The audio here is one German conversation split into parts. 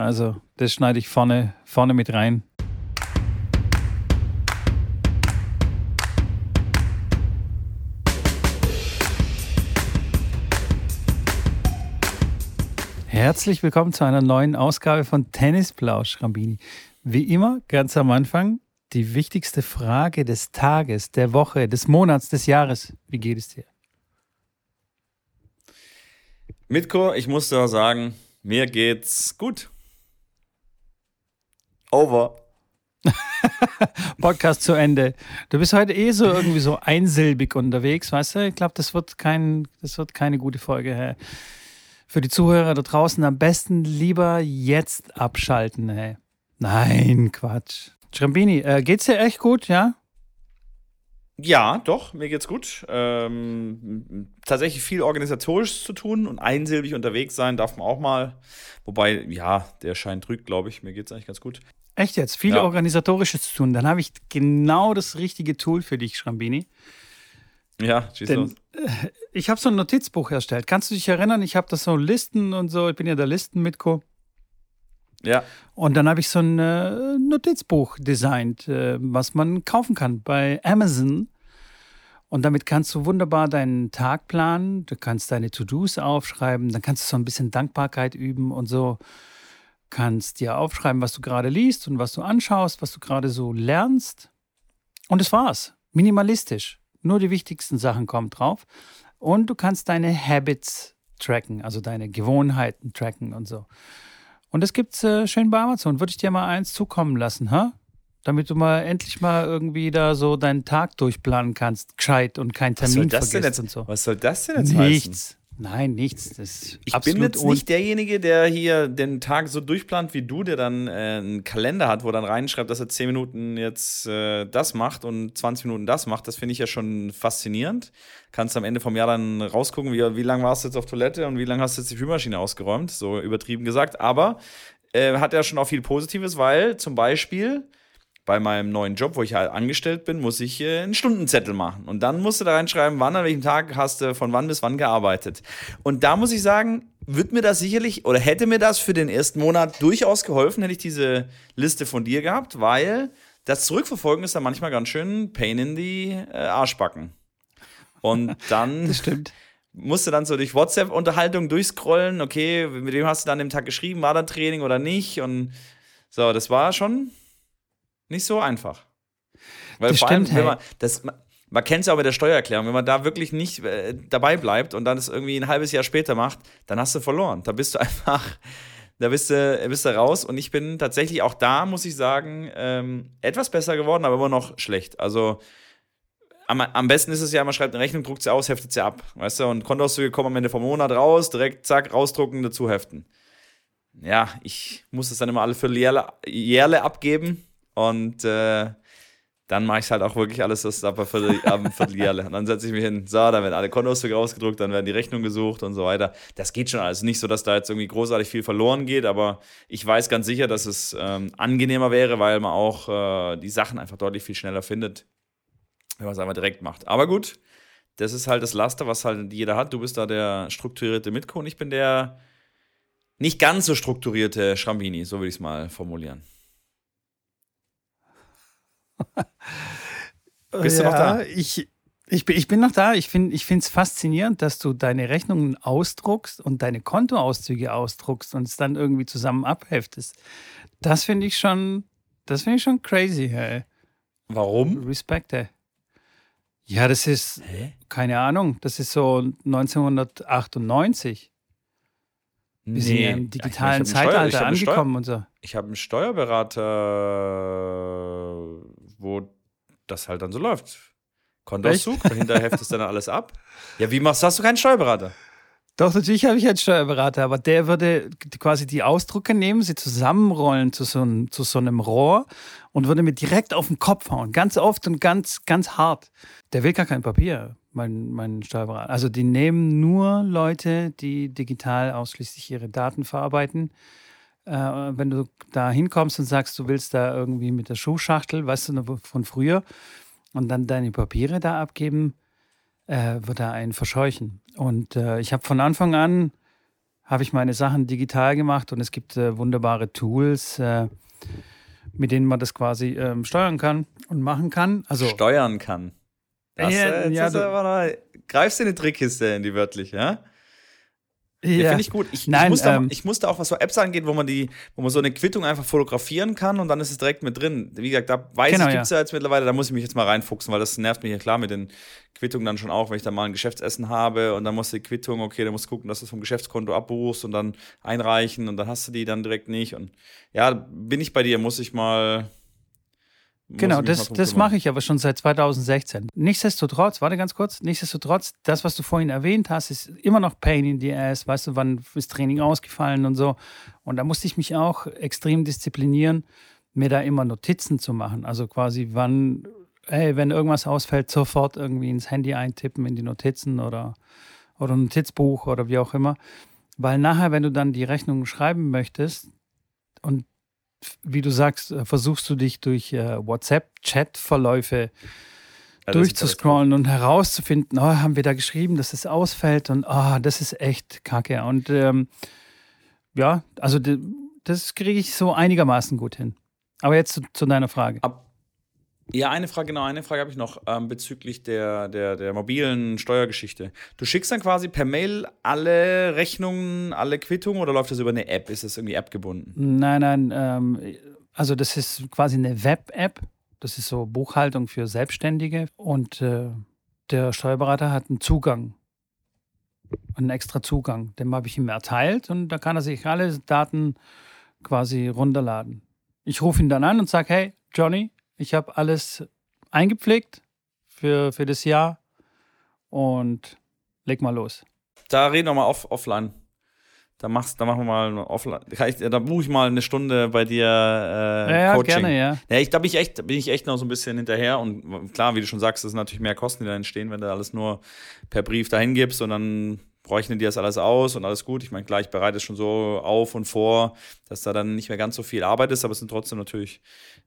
Also, das schneide ich vorne, vorne mit rein. Herzlich willkommen zu einer neuen Ausgabe von Tennisplausch, Rambini. Wie immer, ganz am Anfang, die wichtigste Frage des Tages, der Woche, des Monats, des Jahres. Wie geht es dir? Mitko, ich muss dir sagen, mir geht's gut. Over. Podcast zu Ende. Du bist heute eh so irgendwie so einsilbig unterwegs, weißt du? Ich glaube, das wird kein, das wird keine gute Folge. Hey. Für die Zuhörer da draußen am besten lieber jetzt abschalten. Hey. Nein, Quatsch. Schrambini, äh, geht's dir echt gut, ja? Ja, doch, mir geht's gut. Ähm, tatsächlich viel organisatorisch zu tun und einsilbig unterwegs sein darf man auch mal. Wobei, ja, der Schein trügt, glaube ich. Mir geht's eigentlich ganz gut. Echt jetzt? Viel ja. organisatorisches zu tun. Dann habe ich genau das richtige Tool für dich, Schrambini. Ja, schieß Denn. Äh, ich habe so ein Notizbuch erstellt. Kannst du dich erinnern? Ich habe das so Listen und so. Ich bin ja der Listen-Mitko. Ja. Und dann habe ich so ein äh, Notizbuch designt, äh, was man kaufen kann bei Amazon. Und damit kannst du wunderbar deinen Tag planen. Du kannst deine To-Dos aufschreiben. Dann kannst du so ein bisschen Dankbarkeit üben und so. Kannst dir aufschreiben, was du gerade liest und was du anschaust, was du gerade so lernst. Und das war's. Minimalistisch. Nur die wichtigsten Sachen kommen drauf. Und du kannst deine Habits tracken, also deine Gewohnheiten tracken und so. Und das gibt's äh, schön bei Amazon. Würde ich dir mal eins zukommen lassen, ha? Damit du mal endlich mal irgendwie da so deinen Tag durchplanen kannst, gescheit und kein Termin vergisst jetzt, und so. Was soll das denn jetzt Nichts. Heißen? Nein, nichts. Das ich bin jetzt nicht derjenige, der hier den Tag so durchplant wie du, der dann äh, einen Kalender hat, wo dann reinschreibt, dass er 10 Minuten jetzt äh, das macht und 20 Minuten das macht. Das finde ich ja schon faszinierend. Kannst am Ende vom Jahr dann rausgucken, wie, wie lange warst du jetzt auf Toilette und wie lange hast du jetzt die Spülmaschine ausgeräumt, so übertrieben gesagt. Aber äh, hat ja schon auch viel Positives, weil zum Beispiel bei meinem neuen Job, wo ich halt angestellt bin, muss ich äh, einen Stundenzettel machen. Und dann musst du da reinschreiben, wann, an welchem Tag hast du von wann bis wann gearbeitet. Und da muss ich sagen, wird mir das sicherlich oder hätte mir das für den ersten Monat durchaus geholfen, hätte ich diese Liste von dir gehabt, weil das Zurückverfolgen ist dann manchmal ganz schön Pain in die äh, Arschbacken. Und dann. musst du dann so durch WhatsApp-Unterhaltung durchscrollen, okay, mit wem hast du dann den Tag geschrieben, war da Training oder nicht? Und so, das war schon nicht so einfach. Weil das vor stimmt, allem, wenn man, das, man kennt es ja auch mit der Steuererklärung, wenn man da wirklich nicht äh, dabei bleibt und dann es irgendwie ein halbes Jahr später macht, dann hast du verloren. Da bist du einfach, da bist du, bist du raus. Und ich bin tatsächlich auch da, muss ich sagen, ähm, etwas besser geworden, aber immer noch schlecht. Also am, am besten ist es ja, man schreibt eine Rechnung, druckt sie aus, heftet sie ab. Weißt du, und Kontoauszüge kommen am Ende vom Monat raus, direkt zack, rausdrucken, dazu heften. Ja, ich muss es dann immer alle Vierteljährle abgeben und äh, dann mache ich halt auch wirklich alles, das ab einem Vierteljahr. Und dann setze ich mich hin, so, dann werden alle Kontoauszüge ausgedruckt, dann werden die Rechnungen gesucht und so weiter. Das geht schon alles. Nicht so, dass da jetzt irgendwie großartig viel verloren geht, aber ich weiß ganz sicher, dass es ähm, angenehmer wäre, weil man auch äh, die Sachen einfach deutlich viel schneller findet, wenn man es einfach direkt macht. Aber gut, das ist halt das Laster, was halt jeder hat. Du bist da der strukturierte Mitko und ich bin der nicht ganz so strukturierte Schrambini, so würde ich es mal formulieren. Bist ja, du noch da? Ich, ich, bin, ich bin noch da. Ich finde es faszinierend, dass du deine Rechnungen ausdruckst und deine Kontoauszüge ausdruckst und es dann irgendwie zusammen abheftest. Das finde ich schon, das finde ich schon crazy, hey. Warum? Respekt, ey. Ja, das ist, Hä? keine Ahnung, das ist so 1998. Wir nee, sind ja im digitalen ich Zeitalter angekommen und so. Ich habe einen Steuerberater wo das halt dann so läuft. Kontoauszug, dahinter heftest du dann alles ab. Ja, wie machst du? Hast du keinen Steuerberater? Doch, natürlich habe ich einen Steuerberater, aber der würde quasi die Ausdrucke nehmen, sie zusammenrollen zu so, einem, zu so einem Rohr und würde mir direkt auf den Kopf hauen. Ganz oft und ganz, ganz hart. Der will gar kein Papier, mein, mein Steuerberater. Also die nehmen nur Leute, die digital ausschließlich ihre Daten verarbeiten äh, wenn du da hinkommst und sagst, du willst da irgendwie mit der Schuhschachtel, weißt du, von früher, und dann deine Papiere da abgeben, äh, wird er einen verscheuchen. Und äh, ich habe von Anfang an, habe ich meine Sachen digital gemacht und es gibt äh, wunderbare Tools, äh, mit denen man das quasi ähm, steuern kann und machen kann. Also steuern kann. Das, ja, äh, ja, du, greifst du in die Trickkiste in die wörtliche, ja? Ja, ja finde ich gut. Ich, Nein, ich, musste ähm, auch, ich, musste auch, was so Apps angeht, wo man die, wo man so eine Quittung einfach fotografieren kann und dann ist es direkt mit drin. Wie gesagt, da weiß genau, ich, gibt es ja. ja jetzt mittlerweile, da muss ich mich jetzt mal reinfuchsen, weil das nervt mich ja klar mit den Quittungen dann schon auch, wenn ich da mal ein Geschäftsessen habe und dann muss die Quittung, okay, dann musst du gucken, dass du es vom Geschäftskonto abbuchst und dann einreichen und dann hast du die dann direkt nicht. Und ja, bin ich bei dir, muss ich mal, Genau, das, das mache ich aber schon seit 2016. Nichtsdestotrotz, warte ganz kurz, nichtsdestotrotz, das, was du vorhin erwähnt hast, ist immer noch Pain in the Ass. Weißt du, wann ist Training ausgefallen und so. Und da musste ich mich auch extrem disziplinieren, mir da immer Notizen zu machen. Also quasi, wann, hey, wenn irgendwas ausfällt, sofort irgendwie ins Handy eintippen, in die Notizen oder, oder ein Notizbuch oder wie auch immer. Weil nachher, wenn du dann die Rechnung schreiben möchtest und wie du sagst, äh, versuchst du dich durch äh, WhatsApp-Chat-Verläufe ja, durchzuscrollen und herauszufinden, oh, haben wir da geschrieben, dass es ausfällt und oh, das ist echt kacke. Und ähm, ja, also das kriege ich so einigermaßen gut hin. Aber jetzt zu, zu deiner Frage. Ab ja, eine Frage, genau, eine Frage habe ich noch ähm, bezüglich der, der, der mobilen Steuergeschichte. Du schickst dann quasi per Mail alle Rechnungen, alle Quittungen oder läuft das über eine App? Ist das irgendwie App gebunden? Nein, nein, ähm, also das ist quasi eine Web-App. Das ist so Buchhaltung für Selbstständige und äh, der Steuerberater hat einen Zugang, einen extra Zugang. Dem habe ich ihm erteilt und da kann er sich alle Daten quasi runterladen. Ich rufe ihn dann an und sage, hey, Johnny, ich habe alles eingepflegt für, für das Jahr und leg mal los. Da reden wir mal off, offline. Da, machst, da machen wir mal offline. Ich, da buche ich mal eine Stunde bei dir äh, ja, Coaching. gerne, ja. Ja, ich, da bin ich, echt, bin ich echt noch so ein bisschen hinterher. Und klar, wie du schon sagst, das sind natürlich mehr Kosten, die da entstehen, wenn du alles nur per Brief dahin gibst und dann rechnen die das alles aus und alles gut. Ich meine, klar, ich bereite es schon so auf und vor, dass da dann nicht mehr ganz so viel Arbeit ist, aber es sind trotzdem natürlich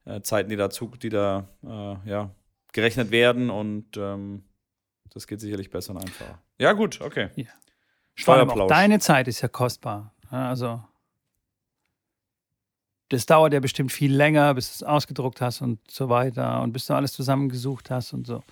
äh, Zeiten, die dazu, die da äh, ja, gerechnet werden und ähm, das geht sicherlich besser und einfacher. Ja, gut, okay. Ja. Steuerplausch. Deine Zeit ist ja kostbar. Also das dauert ja bestimmt viel länger, bis du es ausgedruckt hast und so weiter und bis du alles zusammengesucht hast und so.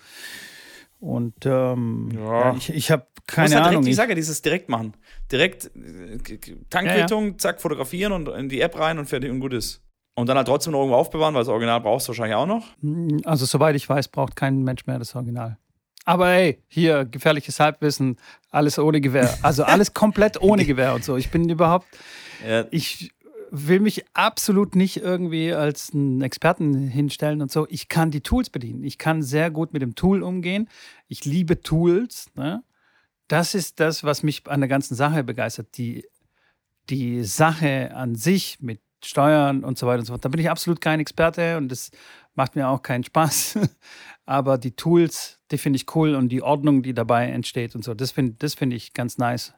Und ähm, ja. ich, ich habe keine direkt, Ahnung. Ich sage ja, dieses direkt machen. Direkt äh, Tankquittung, ja, ja. zack, fotografieren und in die App rein und fertig und gut ist. Und dann halt trotzdem noch irgendwo aufbewahren, weil das Original brauchst du wahrscheinlich auch noch. Also, soweit ich weiß, braucht kein Mensch mehr das Original. Aber hey, hier, gefährliches Halbwissen, alles ohne Gewehr. Also alles komplett ohne Gewehr und so. Ich bin überhaupt. Ja. Ich will mich absolut nicht irgendwie als einen Experten hinstellen und so. Ich kann die Tools bedienen. Ich kann sehr gut mit dem Tool umgehen. Ich liebe Tools. Ne? Das ist das, was mich an der ganzen Sache begeistert. Die, die Sache an sich mit Steuern und so weiter und so fort. Da bin ich absolut kein Experte und das macht mir auch keinen Spaß. Aber die Tools, die finde ich cool und die Ordnung, die dabei entsteht und so, das finde das find ich ganz nice.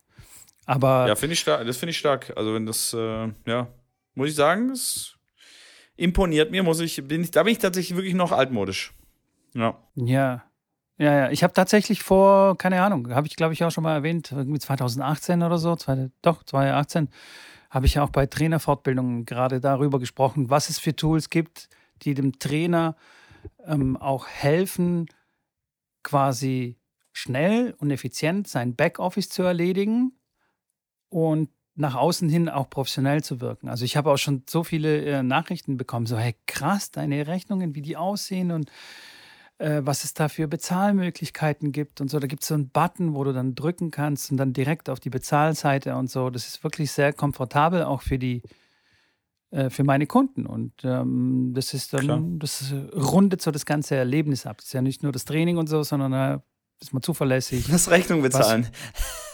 Aber ja, finde ich stark. Das finde ich stark. Also wenn das, äh, ja, muss ich sagen, es imponiert mir, muss ich, bin ich, da bin ich tatsächlich wirklich noch altmodisch. Ja. Ja. Ja, ja. Ich habe tatsächlich vor, keine Ahnung, habe ich glaube ich auch schon mal erwähnt, irgendwie 2018 oder so, zwei, doch, 2018, habe ich ja auch bei Trainerfortbildungen gerade darüber gesprochen, was es für Tools gibt, die dem Trainer ähm, auch helfen, quasi schnell und effizient sein Backoffice zu erledigen und nach außen hin auch professionell zu wirken. Also ich habe auch schon so viele äh, Nachrichten bekommen, so hey krass, deine Rechnungen, wie die aussehen und äh, was es da für Bezahlmöglichkeiten gibt und so. Da gibt es so einen Button, wo du dann drücken kannst und dann direkt auf die Bezahlseite und so. Das ist wirklich sehr komfortabel auch für die äh, für meine Kunden und ähm, das ist dann Klar. das rundet so das ganze Erlebnis ab. Das ist ja nicht nur das Training und so, sondern da ist man zuverlässig. Das Rechnung bezahlen. Was,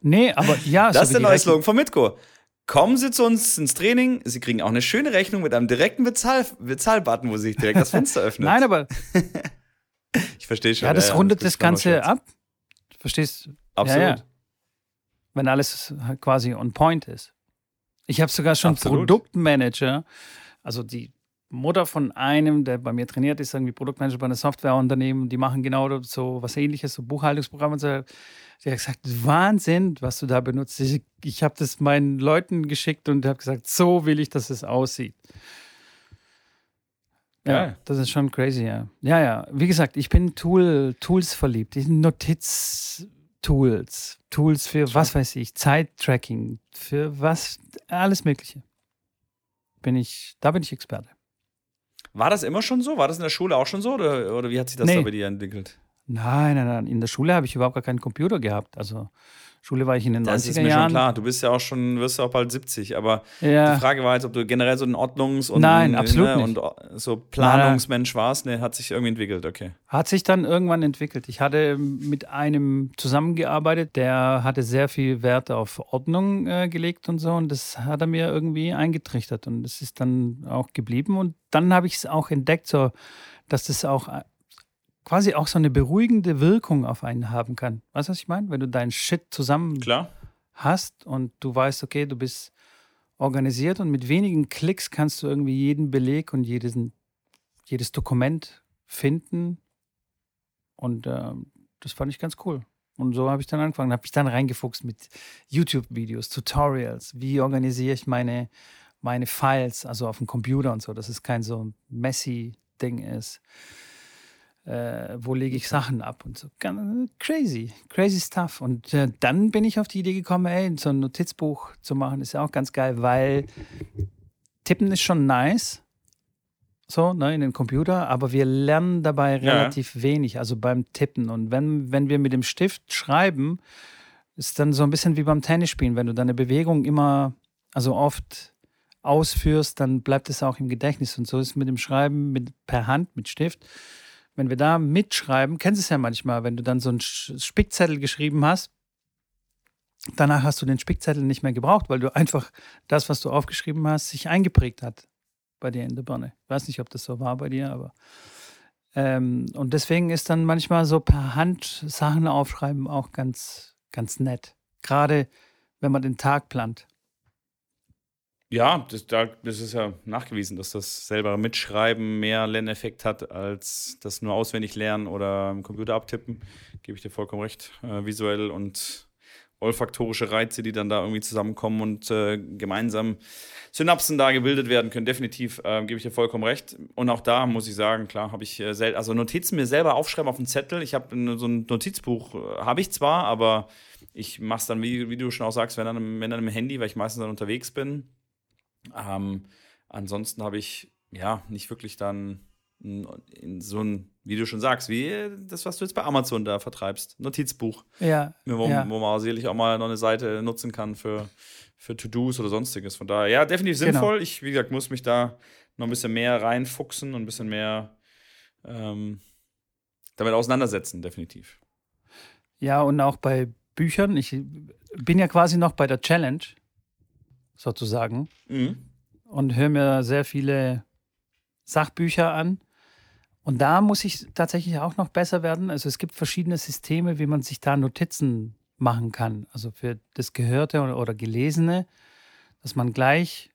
Nee, aber ja. Das ist der neue Slogan von Mitko. Kommen Sie zu uns ins Training, Sie kriegen auch eine schöne Rechnung mit einem direkten Bezahl Bezahlbutton, wo sich direkt das Fenster öffnet. Nein, aber. ich verstehe schon. Ja, das ja, rundet das, das Ganze ab. Verstehst du? Absolut. Ja, ja. Wenn alles quasi on point ist. Ich habe sogar schon Absolut. Produktmanager, also die Mutter von einem, der bei mir trainiert ist, irgendwie Produktmanager bei einem Softwareunternehmen, die machen genau so was ähnliches, so Buchhaltungsprogramme und so. Die hat gesagt, Wahnsinn, was du da benutzt. Ich, ich habe das meinen Leuten geschickt und habe gesagt, so will ich, dass es aussieht. Ja, das ist schon crazy, ja. Ja, ja. Wie gesagt, ich bin Tool, Tools verliebt. Notiz-Tools. Tools für was weiß ich, Zeit-Tracking, für was, alles Mögliche. Bin ich, da bin ich Experte. War das immer schon so? War das in der Schule auch schon so? Oder, oder wie hat sich das nee. da bei dir entwickelt? Nein, nein, nein. In der Schule habe ich überhaupt gar keinen Computer gehabt. Also Schule war ich in den das 90er Jahren. Das ist mir schon klar. Du bist ja auch schon, wirst ja auch bald 70. Aber ja. die Frage war jetzt, ob du generell so ein Ordnungs- und, Nein, absolut ne, und so Planungsmensch warst. Ne, hat sich irgendwie entwickelt, okay. Hat sich dann irgendwann entwickelt. Ich hatte mit einem zusammengearbeitet, der hatte sehr viel Wert auf Ordnung äh, gelegt und so. Und das hat er mir irgendwie eingetrichtert. Und das ist dann auch geblieben. Und dann habe ich es auch entdeckt, so, dass das auch quasi auch so eine beruhigende Wirkung auf einen haben kann. Weißt du, was ich meine? Wenn du deinen Shit zusammen Klar. hast und du weißt, okay, du bist organisiert und mit wenigen Klicks kannst du irgendwie jeden Beleg und jedes, jedes Dokument finden. Und äh, das fand ich ganz cool. Und so habe ich dann angefangen, habe ich dann reingefuchst mit YouTube-Videos, Tutorials, wie organisiere ich meine, meine Files, also auf dem Computer und so, dass es kein so messy Ding ist äh, wo lege ich Sachen ab und so. Crazy, crazy stuff. Und äh, dann bin ich auf die Idee gekommen, ey, so ein Notizbuch zu machen, ist ja auch ganz geil, weil Tippen ist schon nice, so, ne, in den Computer, aber wir lernen dabei relativ ja. wenig, also beim Tippen. Und wenn, wenn wir mit dem Stift schreiben, ist dann so ein bisschen wie beim Tennisspielen, wenn du deine Bewegung immer, also oft ausführst, dann bleibt es auch im Gedächtnis. Und so ist es mit dem Schreiben mit, per Hand, mit Stift wenn wir da mitschreiben, kennst du es ja manchmal, wenn du dann so einen Spickzettel geschrieben hast, danach hast du den Spickzettel nicht mehr gebraucht, weil du einfach das, was du aufgeschrieben hast, sich eingeprägt hat bei dir in der Birne. Ich weiß nicht, ob das so war bei dir, aber. Ähm, und deswegen ist dann manchmal so per Hand Sachen aufschreiben auch ganz, ganz nett. Gerade wenn man den Tag plant. Ja, das, das ist ja nachgewiesen, dass das selber Mitschreiben mehr Lerneffekt hat, als das nur auswendig lernen oder im Computer abtippen. Gebe ich dir vollkommen recht. Äh, visuell und olfaktorische Reize, die dann da irgendwie zusammenkommen und äh, gemeinsam Synapsen da gebildet werden können, definitiv, äh, gebe ich dir vollkommen recht. Und auch da muss ich sagen, klar, habe ich äh, also Notizen mir selber aufschreiben auf einen Zettel. Ich habe so ein Notizbuch, äh, habe ich zwar, aber ich mache es dann, wie, wie, du schon auch sagst, wenn dann, wenn dann im Handy, weil ich meistens dann unterwegs bin ähm, ansonsten habe ich ja nicht wirklich dann in so ein, wie du schon sagst, wie das, was du jetzt bei Amazon da vertreibst, Notizbuch. Ja. Wo, ja. wo man sicherlich auch mal noch eine Seite nutzen kann für, für To-Dos oder sonstiges. Von daher, ja, definitiv genau. sinnvoll. Genau. Ich, wie gesagt, muss mich da noch ein bisschen mehr reinfuchsen und ein bisschen mehr ähm, damit auseinandersetzen, definitiv. Ja, und auch bei Büchern. Ich bin ja quasi noch bei der Challenge sozusagen. Mhm. Und höre mir sehr viele Sachbücher an. Und da muss ich tatsächlich auch noch besser werden. Also es gibt verschiedene Systeme, wie man sich da Notizen machen kann. Also für das Gehörte oder, oder Gelesene, dass man gleich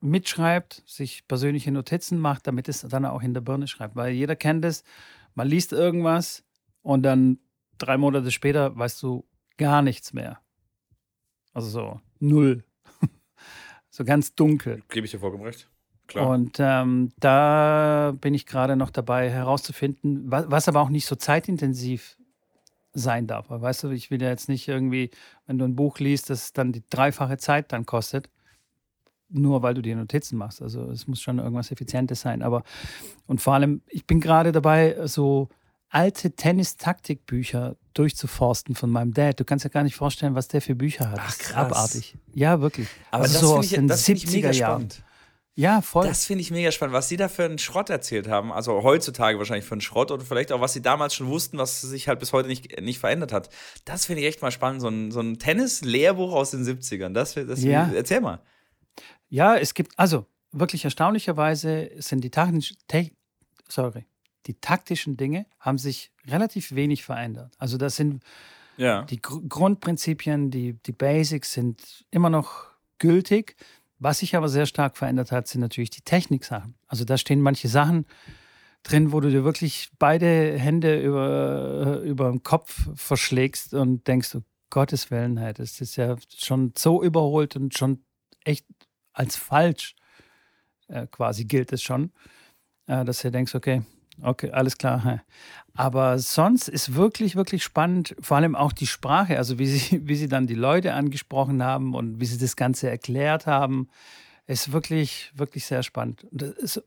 mitschreibt, sich persönliche Notizen macht, damit es dann auch in der Birne schreibt. Weil jeder kennt es, man liest irgendwas und dann drei Monate später weißt du gar nichts mehr. Also so null so ganz dunkel. Gebe ich dir vollkommen recht. Klar. Und ähm, da bin ich gerade noch dabei herauszufinden, was, was, aber auch nicht so zeitintensiv sein darf. Weil, weißt du, ich will ja jetzt nicht irgendwie, wenn du ein Buch liest, das dann die dreifache Zeit dann kostet, nur weil du dir Notizen machst. Also es muss schon irgendwas Effizientes sein. Aber und vor allem, ich bin gerade dabei, so alte Tennis-Taktikbücher durchzuforsten von meinem Dad. Du kannst ja gar nicht vorstellen, was der für Bücher hat. Ach, krass. Abartig. Ja, wirklich. Aber also das so aus ich, den das 70er Jahren. Spannend. Ja, voll. Das finde ich mega spannend, was sie da für einen Schrott erzählt haben. Also heutzutage wahrscheinlich für einen Schrott oder vielleicht auch, was sie damals schon wussten, was sich halt bis heute nicht, nicht verändert hat. Das finde ich echt mal spannend. So ein, so ein Tennis-Lehrbuch aus den 70ern. Das, das ja. Erzähl mal. Ja, es gibt, also wirklich erstaunlicherweise sind die taktischen, sorry, die taktischen Dinge haben sich relativ wenig verändert. Also das sind ja. die Gr Grundprinzipien, die, die Basics sind immer noch gültig. Was sich aber sehr stark verändert hat, sind natürlich die Techniksachen. Also da stehen manche Sachen drin, wo du dir wirklich beide Hände über, über den Kopf verschlägst und denkst, oh Gottes Willen, das ist ja schon so überholt und schon echt als falsch äh, quasi gilt es schon, äh, dass du denkst, okay, okay, alles klar. Aber sonst ist wirklich, wirklich spannend, vor allem auch die Sprache, also wie sie, wie sie dann die Leute angesprochen haben und wie sie das Ganze erklärt haben, ist wirklich, wirklich sehr spannend. Ist,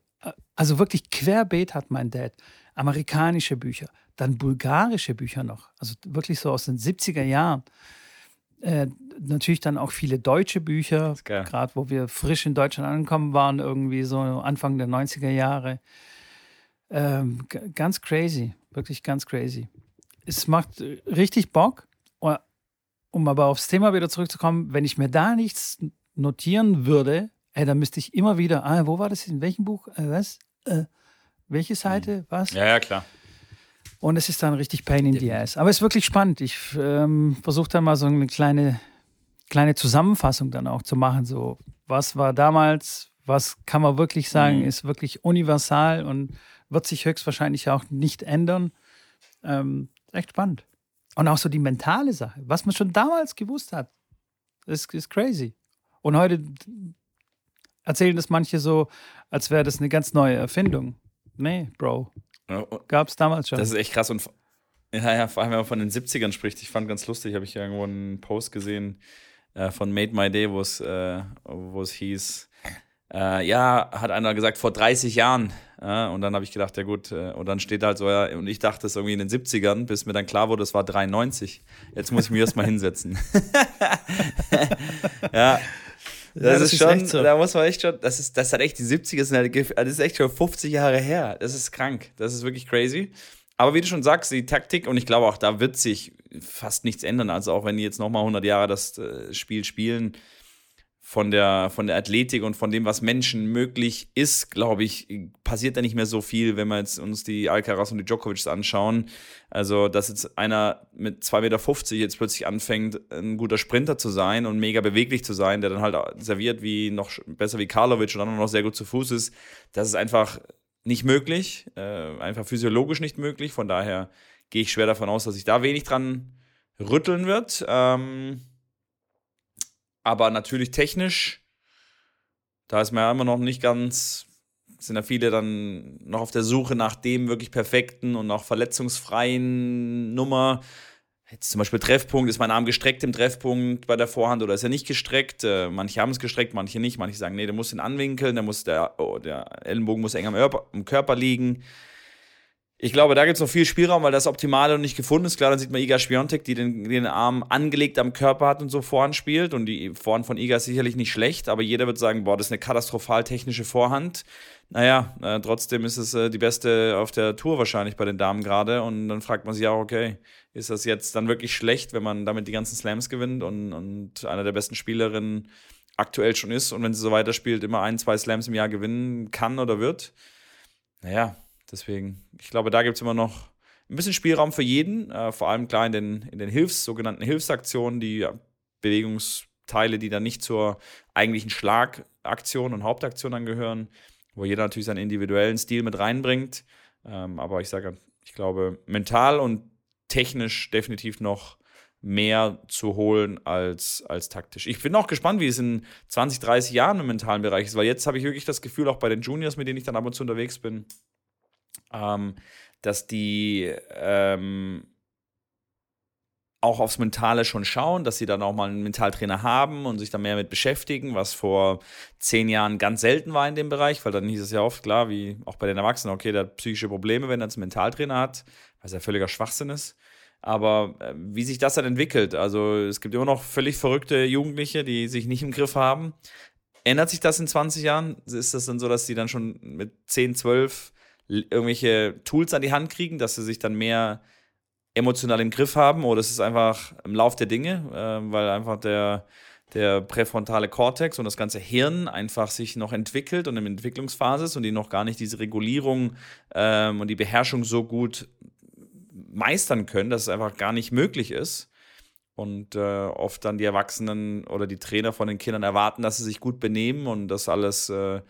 also wirklich querbeet hat mein Dad. Amerikanische Bücher, dann bulgarische Bücher noch, also wirklich so aus den 70er Jahren. Äh, natürlich dann auch viele deutsche Bücher, gerade wo wir frisch in Deutschland angekommen waren, irgendwie so Anfang der 90er Jahre. Ähm, ganz crazy, wirklich ganz crazy. Es macht richtig Bock, um aber aufs Thema wieder zurückzukommen, wenn ich mir da nichts notieren würde, ey, dann müsste ich immer wieder, ah, wo war das, in welchem Buch, äh, was, äh, welche Seite, hm. was? Ja, ja, klar. Und es ist dann richtig Pain in the Ass. Aber es ist wirklich spannend. Ich ähm, versuche da mal so eine kleine, kleine Zusammenfassung dann auch zu machen. So, was war damals, was kann man wirklich sagen, mhm. ist wirklich universal und wird sich höchstwahrscheinlich auch nicht ändern. Ähm, echt spannend. Und auch so die mentale Sache, was man schon damals gewusst hat, ist, ist crazy. Und heute erzählen das manche so, als wäre das eine ganz neue Erfindung. Nee, Bro. Gab es damals schon. Das ist echt krass. Und ja, ja, vor allem, wenn man von den 70ern spricht, ich fand ganz lustig, habe ich irgendwo einen Post gesehen äh, von Made My Day, wo es äh, hieß, äh, ja, hat einer gesagt, vor 30 Jahren. und dann habe ich gedacht, ja gut, äh, und dann steht halt so, ja, und ich dachte es irgendwie in den 70ern, bis mir dann klar wurde, es war 93. Jetzt muss ich mich erstmal hinsetzen. ja. Das, ja, das ist, schon, so. da muss man echt schon, das ist, das hat echt die 70er sind halt, das ist echt schon 50 Jahre her. Das ist krank. Das ist wirklich crazy. Aber wie du schon sagst, die Taktik, und ich glaube auch, da wird sich fast nichts ändern. Also auch wenn die jetzt nochmal 100 Jahre das äh, Spiel spielen, von der, von der Athletik und von dem, was Menschen möglich ist, glaube ich, passiert da nicht mehr so viel, wenn wir jetzt uns die Alcaraz und die Djokovic anschauen. Also, dass jetzt einer mit 2,50 Meter jetzt plötzlich anfängt, ein guter Sprinter zu sein und mega beweglich zu sein, der dann halt serviert wie noch besser wie Karlovic und dann noch sehr gut zu Fuß ist, das ist einfach nicht möglich, äh, einfach physiologisch nicht möglich. Von daher gehe ich schwer davon aus, dass sich da wenig dran rütteln wird. Ähm, aber natürlich technisch, da ist man ja immer noch nicht ganz, sind ja viele dann noch auf der Suche nach dem wirklich perfekten und auch verletzungsfreien Nummer. Jetzt zum Beispiel Treffpunkt, ist mein Arm gestreckt im Treffpunkt bei der Vorhand oder ist er nicht gestreckt? Äh, manche haben es gestreckt, manche nicht. Manche sagen, nee, der muss ihn anwinkeln, der, muss der, oh, der Ellenbogen muss eng am Körper liegen. Ich glaube, da gibt es noch viel Spielraum, weil das Optimale noch nicht gefunden ist. Klar, dann sieht man Iga Spiontek, die den, den Arm angelegt am Körper hat und so Vorhand spielt. Und die Vorhand von Iga ist sicherlich nicht schlecht, aber jeder wird sagen, boah, das ist eine katastrophal technische Vorhand. Naja, äh, trotzdem ist es äh, die beste auf der Tour wahrscheinlich bei den Damen gerade. Und dann fragt man sich auch, okay, ist das jetzt dann wirklich schlecht, wenn man damit die ganzen Slams gewinnt und, und einer der besten Spielerinnen aktuell schon ist und wenn sie so weiterspielt, immer ein, zwei Slams im Jahr gewinnen kann oder wird? Naja, Deswegen, ich glaube, da gibt es immer noch ein bisschen Spielraum für jeden, äh, vor allem klar in den, in den Hilfs-, sogenannten Hilfsaktionen, die Bewegungsteile, die dann nicht zur eigentlichen Schlagaktion und Hauptaktion angehören, wo jeder natürlich seinen individuellen Stil mit reinbringt. Ähm, aber ich sage, ich glaube, mental und technisch definitiv noch mehr zu holen als, als taktisch. Ich bin auch gespannt, wie es in 20, 30 Jahren im mentalen Bereich ist, weil jetzt habe ich wirklich das Gefühl, auch bei den Juniors, mit denen ich dann ab und zu unterwegs bin, ähm, dass die ähm, auch aufs Mentale schon schauen, dass sie dann auch mal einen Mentaltrainer haben und sich da mehr mit beschäftigen, was vor zehn Jahren ganz selten war in dem Bereich, weil dann hieß es ja oft klar, wie auch bei den Erwachsenen, okay, der hat psychische Probleme, wenn er einen Mentaltrainer hat, was ja völliger Schwachsinn ist. Aber äh, wie sich das dann entwickelt, also es gibt immer noch völlig verrückte Jugendliche, die sich nicht im Griff haben. Ändert sich das in 20 Jahren? Ist das dann so, dass die dann schon mit 10, 12 irgendwelche Tools an die Hand kriegen, dass sie sich dann mehr emotional im Griff haben oder ist es einfach im Lauf der Dinge, äh, weil einfach der, der präfrontale Kortex und das ganze Hirn einfach sich noch entwickelt und in Entwicklungsphase ist und die noch gar nicht diese Regulierung ähm, und die Beherrschung so gut meistern können, dass es einfach gar nicht möglich ist. und äh, oft dann die Erwachsenen oder die Trainer von den Kindern erwarten, dass sie sich gut benehmen und das alles äh,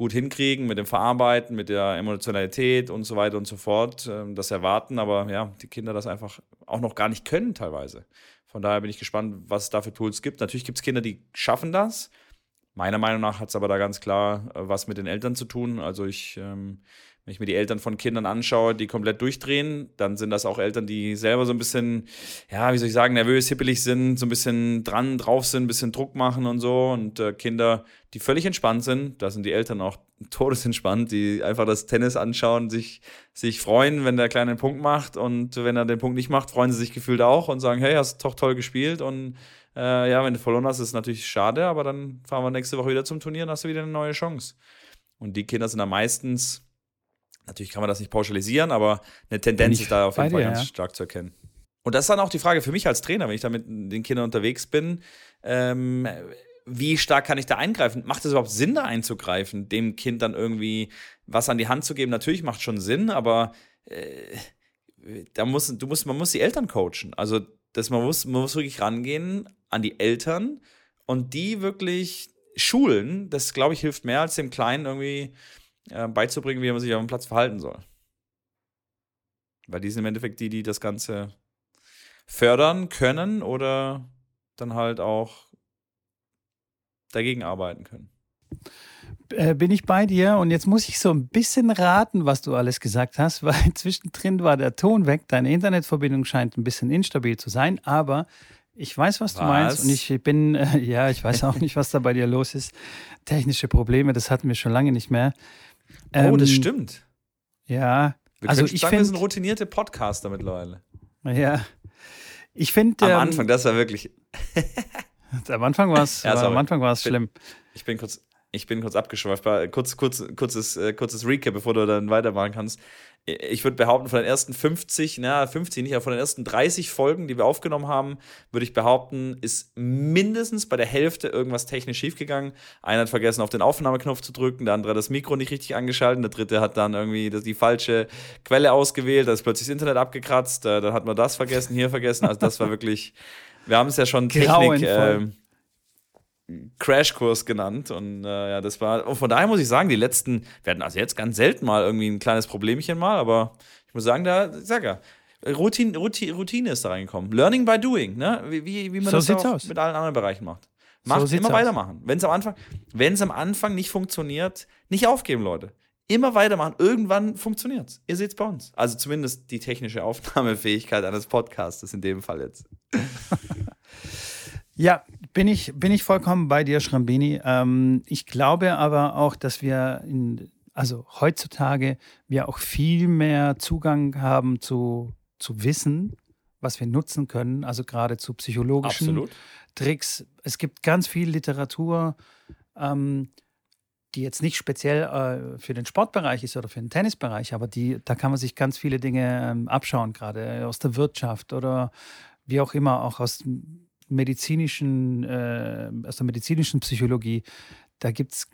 gut hinkriegen mit dem Verarbeiten, mit der Emotionalität und so weiter und so fort. Äh, das erwarten, aber ja, die Kinder das einfach auch noch gar nicht können teilweise. Von daher bin ich gespannt, was es da für Tools gibt. Natürlich gibt es Kinder, die schaffen das. Meiner Meinung nach hat es aber da ganz klar äh, was mit den Eltern zu tun. Also ich ähm, wenn ich mir die Eltern von Kindern anschaue, die komplett durchdrehen, dann sind das auch Eltern, die selber so ein bisschen, ja, wie soll ich sagen, nervös, hippelig sind, so ein bisschen dran, drauf sind, ein bisschen Druck machen und so. Und äh, Kinder, die völlig entspannt sind, da sind die Eltern auch todesentspannt, die einfach das Tennis anschauen, sich, sich freuen, wenn der Kleine einen Punkt macht. Und wenn er den Punkt nicht macht, freuen sie sich gefühlt auch und sagen, hey, hast doch toll gespielt. Und äh, ja, wenn du verloren hast, ist es natürlich schade, aber dann fahren wir nächste Woche wieder zum Turnier und hast du wieder eine neue Chance. Und die Kinder sind da meistens Natürlich kann man das nicht pauschalisieren, aber eine Tendenz ist da auf jeden Fall ganz ja. stark zu erkennen. Und das ist dann auch die Frage für mich als Trainer, wenn ich da mit den Kindern unterwegs bin. Ähm, wie stark kann ich da eingreifen? Macht es überhaupt Sinn, da einzugreifen, dem Kind dann irgendwie was an die Hand zu geben? Natürlich macht schon Sinn, aber äh, da muss, du musst, man muss die Eltern coachen. Also das, man, muss, man muss wirklich rangehen an die Eltern und die wirklich schulen. Das, glaube ich, hilft mehr als dem Kleinen irgendwie äh, beizubringen, wie man sich auf dem Platz verhalten soll. Weil die sind im Endeffekt die, die das Ganze fördern können oder dann halt auch dagegen arbeiten können. Äh, bin ich bei dir und jetzt muss ich so ein bisschen raten, was du alles gesagt hast, weil zwischendrin war der Ton weg. Deine Internetverbindung scheint ein bisschen instabil zu sein, aber ich weiß, was, was? du meinst und ich bin, äh, ja, ich weiß auch nicht, was da bei dir los ist. Technische Probleme, das hatten wir schon lange nicht mehr. Ähm, oh, das ähm, stimmt. Ja. Wir also ich sagen, find, wir sind routinierte Podcaster mittlerweile. Ja. Ich finde. Am ähm, Anfang, das war wirklich. am Anfang war es ja, am Anfang war es schlimm. Ich bin kurz, ich bin kurz abgeschweift. Kurz, kurz, kurzes, äh, kurzes Recap, bevor du dann weitermachen kannst ich würde behaupten, von den ersten 50, na, 50 nicht, aber von den ersten 30 Folgen, die wir aufgenommen haben, würde ich behaupten, ist mindestens bei der Hälfte irgendwas technisch schiefgegangen. Einer hat vergessen, auf den Aufnahmeknopf zu drücken, der andere hat das Mikro nicht richtig angeschaltet, der dritte hat dann irgendwie die falsche Quelle ausgewählt, da ist plötzlich das Internet abgekratzt, äh, dann hat man das vergessen, hier vergessen. Also das war wirklich, wir haben es ja schon Technik. Äh, Crashkurs genannt. Und äh, ja, das war. Und von daher muss ich sagen, die letzten, wir hatten also jetzt ganz selten mal irgendwie ein kleines Problemchen mal, aber ich muss sagen, da, sag ja, Routine, Routine, Routine ist da reingekommen. Learning by doing, ne? Wie, wie, wie man so das auch mit allen anderen Bereichen macht. Macht so immer weitermachen. Wenn es am Anfang, wenn es am Anfang nicht funktioniert, nicht aufgeben, Leute. Immer weitermachen. Irgendwann funktioniert es. Ihr seht es bei uns. Also zumindest die technische Aufnahmefähigkeit eines Podcasts in dem Fall jetzt. Ja, bin ich, bin ich vollkommen bei dir, Schrambini. Ähm, ich glaube aber auch, dass wir in, also heutzutage wir auch viel mehr Zugang haben zu, zu Wissen, was wir nutzen können, also gerade zu psychologischen Absolut. Tricks. Es gibt ganz viel Literatur, ähm, die jetzt nicht speziell äh, für den Sportbereich ist oder für den Tennisbereich, aber die, da kann man sich ganz viele Dinge ähm, abschauen, gerade aus der Wirtschaft oder wie auch immer, auch aus medizinischen, äh, aus der medizinischen Psychologie, da gibt es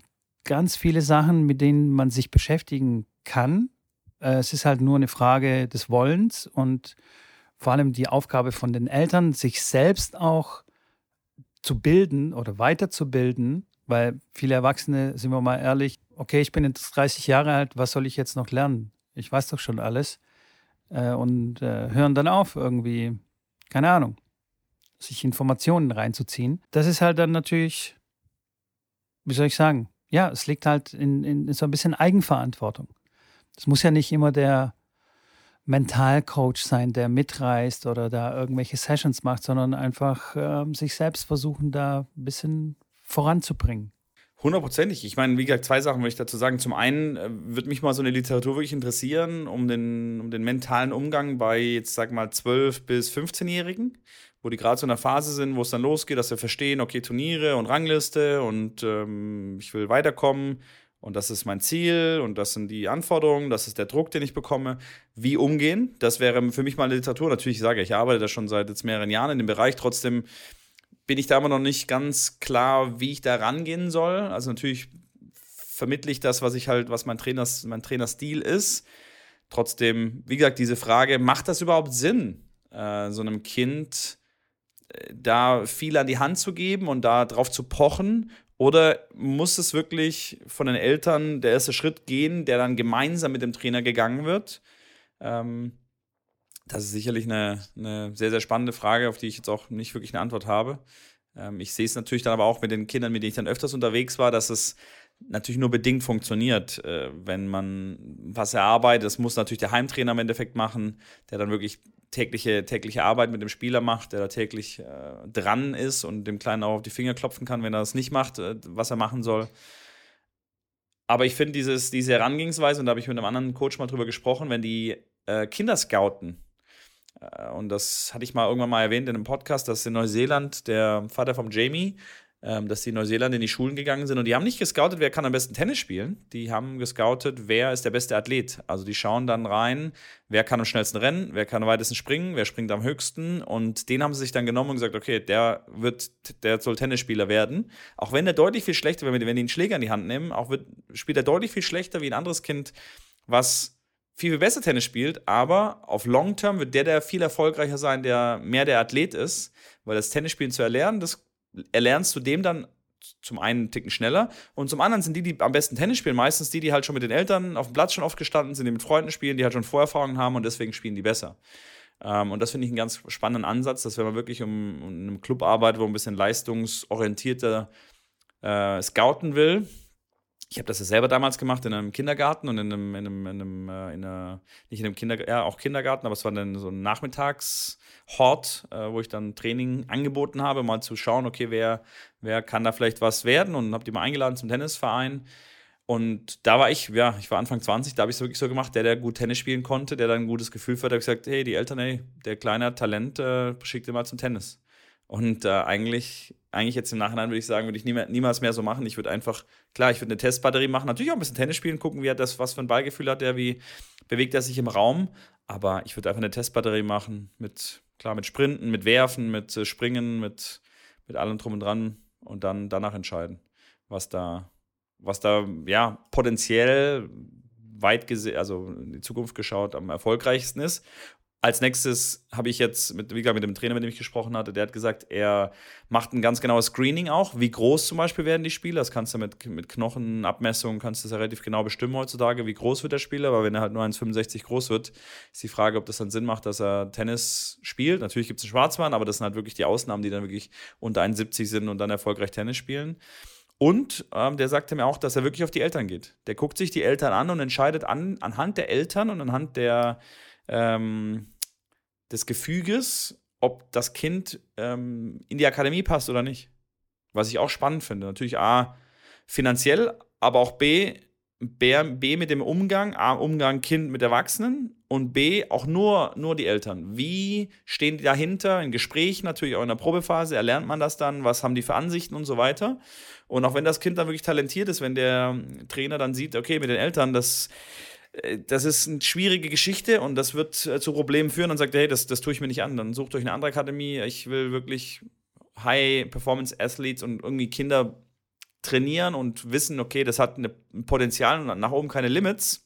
ganz viele Sachen, mit denen man sich beschäftigen kann. Äh, es ist halt nur eine Frage des Wollens und vor allem die Aufgabe von den Eltern, sich selbst auch zu bilden oder weiterzubilden, weil viele Erwachsene, sind wir mal ehrlich, okay, ich bin jetzt 30 Jahre alt, was soll ich jetzt noch lernen? Ich weiß doch schon alles. Äh, und äh, hören dann auf irgendwie, keine Ahnung sich Informationen reinzuziehen. Das ist halt dann natürlich, wie soll ich sagen, ja, es liegt halt in, in, in so ein bisschen Eigenverantwortung. Es muss ja nicht immer der Mentalcoach sein, der mitreist oder da irgendwelche Sessions macht, sondern einfach äh, sich selbst versuchen, da ein bisschen voranzubringen. Hundertprozentig. Ich meine, wie gesagt, zwei Sachen würde ich dazu sagen. Zum einen äh, würde mich mal so eine Literatur wirklich interessieren, um den, um den mentalen Umgang bei, jetzt sag mal, 12- bis 15-Jährigen wo die gerade so in der Phase sind, wo es dann losgeht, dass wir verstehen, okay, Turniere und Rangliste und ähm, ich will weiterkommen und das ist mein Ziel und das sind die Anforderungen, das ist der Druck, den ich bekomme. Wie umgehen? Das wäre für mich mal Literatur. Natürlich, ich sage, ich arbeite da schon seit jetzt mehreren Jahren in dem Bereich, trotzdem bin ich da immer noch nicht ganz klar, wie ich da rangehen soll. Also natürlich vermittle ich das, was ich halt, was mein Trainers, mein Trainerstil ist. Trotzdem, wie gesagt, diese Frage, macht das überhaupt Sinn, äh, so einem Kind da viel an die Hand zu geben und da drauf zu pochen? Oder muss es wirklich von den Eltern der erste Schritt gehen, der dann gemeinsam mit dem Trainer gegangen wird? Ähm, das ist sicherlich eine, eine sehr, sehr spannende Frage, auf die ich jetzt auch nicht wirklich eine Antwort habe. Ähm, ich sehe es natürlich dann aber auch mit den Kindern, mit denen ich dann öfters unterwegs war, dass es natürlich nur bedingt funktioniert, äh, wenn man was erarbeitet. Das muss natürlich der Heimtrainer im Endeffekt machen, der dann wirklich tägliche, tägliche Arbeit mit dem Spieler macht, der da täglich äh, dran ist und dem Kleinen auch auf die Finger klopfen kann, wenn er das nicht macht, äh, was er machen soll. Aber ich finde diese Herangehensweise, und da habe ich mit einem anderen Coach mal drüber gesprochen, wenn die äh, Kinder scouten, äh, und das hatte ich mal irgendwann mal erwähnt in einem Podcast, dass in Neuseeland der Vater von Jamie, dass die in Neuseeland in die Schulen gegangen sind und die haben nicht gescoutet, wer kann am besten Tennis spielen. Die haben gescoutet, wer ist der beste Athlet. Also die schauen dann rein, wer kann am schnellsten rennen, wer kann am weitesten springen, wer springt am höchsten. Und den haben sie sich dann genommen und gesagt, okay, der wird, der soll Tennisspieler werden. Auch wenn er deutlich viel schlechter, wenn die einen Schläger in die Hand nehmen, auch wird, spielt er deutlich viel schlechter wie ein anderes Kind, was viel, viel besser Tennis spielt, aber auf Long Term wird der, der viel erfolgreicher sein, der mehr der Athlet ist, weil das Tennisspielen zu erlernen, das erlernst du dem dann zum einen einen Ticken schneller und zum anderen sind die, die am besten Tennis spielen, meistens die, die halt schon mit den Eltern auf dem Platz schon oft gestanden sind, die mit Freunden spielen, die halt schon Vorerfahrungen haben und deswegen spielen die besser. Ähm, und das finde ich einen ganz spannenden Ansatz, dass wenn man wirklich um, um einen Club arbeitet, wo man ein bisschen leistungsorientierter äh, scouten will, ich habe das ja selber damals gemacht in einem Kindergarten und in einem, in einem, in einem äh, in einer, nicht in einem Kindergarten, ja, auch Kindergarten, aber es war dann so ein Nachmittagshort, äh, wo ich dann Training angeboten habe, mal zu schauen, okay, wer, wer kann da vielleicht was werden und habe die mal eingeladen zum Tennisverein. Und da war ich, ja, ich war Anfang 20, da habe ich es wirklich so gemacht, der, der gut Tennis spielen konnte, der dann ein gutes Gefühl für hat, habe gesagt, hey, die Eltern, ey, der kleine Talent, äh, schickt dir mal zum Tennis. Und äh, eigentlich, eigentlich jetzt im Nachhinein würde ich sagen, würde ich nie niemals mehr so machen. Ich würde einfach, klar, ich würde eine Testbatterie machen, natürlich auch ein bisschen Tennis spielen, gucken, wie er das, was für ein Ballgefühl hat der, wie bewegt er sich im Raum. Aber ich würde einfach eine Testbatterie machen mit, klar, mit Sprinten, mit Werfen, mit äh, Springen, mit, mit allem drum und dran und dann danach entscheiden, was da, was da, ja, potenziell weit gesehen, also in die Zukunft geschaut, am erfolgreichsten ist. Als nächstes habe ich jetzt, mit, wie gesagt, mit dem Trainer, mit dem ich gesprochen hatte, der hat gesagt, er macht ein ganz genaues Screening auch. Wie groß zum Beispiel werden die Spieler? Das kannst du mit, mit Knochenabmessungen, kannst du das ja relativ genau bestimmen heutzutage, wie groß wird der Spieler. Aber wenn er halt nur 1,65 groß wird, ist die Frage, ob das dann Sinn macht, dass er Tennis spielt. Natürlich gibt es einen Schwarzmann, aber das sind halt wirklich die Ausnahmen, die dann wirklich unter 1,70 sind und dann erfolgreich Tennis spielen. Und ähm, der sagte mir auch, dass er wirklich auf die Eltern geht. Der guckt sich die Eltern an und entscheidet an, anhand der Eltern und anhand der ähm, des Gefüges, ob das Kind ähm, in die Akademie passt oder nicht. Was ich auch spannend finde. Natürlich A, finanziell, aber auch B, B, B mit dem Umgang, A, Umgang Kind mit Erwachsenen und B, auch nur, nur die Eltern. Wie stehen die dahinter? In Gesprächen, natürlich auch in der Probephase, erlernt man das dann, was haben die für Ansichten und so weiter. Und auch wenn das Kind dann wirklich talentiert ist, wenn der Trainer dann sieht, okay, mit den Eltern, das das ist eine schwierige Geschichte und das wird äh, zu Problemen führen. Dann sagt er, hey, das, das tue ich mir nicht an. Dann sucht euch eine andere Akademie. Ich will wirklich High-Performance-Athletes und irgendwie Kinder trainieren und wissen, okay, das hat ein Potenzial und nach oben keine Limits.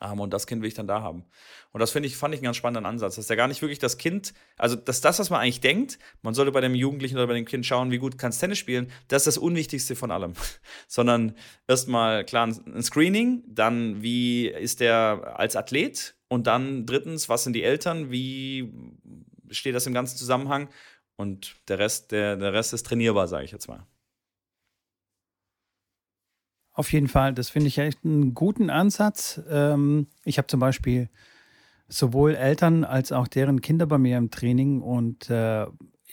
Um, und das Kind will ich dann da haben. Und das finde ich, fand ich einen ganz spannenden Ansatz, dass der gar nicht wirklich das Kind, also dass das, was man eigentlich denkt, man sollte bei dem Jugendlichen oder bei dem Kind schauen, wie gut kann es Tennis spielen, das ist das Unwichtigste von allem. Sondern erstmal klar ein Screening, dann wie ist der als Athlet und dann drittens, was sind die Eltern, wie steht das im ganzen Zusammenhang und der Rest, der, der Rest ist trainierbar, sage ich jetzt mal. Auf jeden Fall, das finde ich echt einen guten Ansatz. Ähm, ich habe zum Beispiel sowohl Eltern als auch deren Kinder bei mir im Training und äh,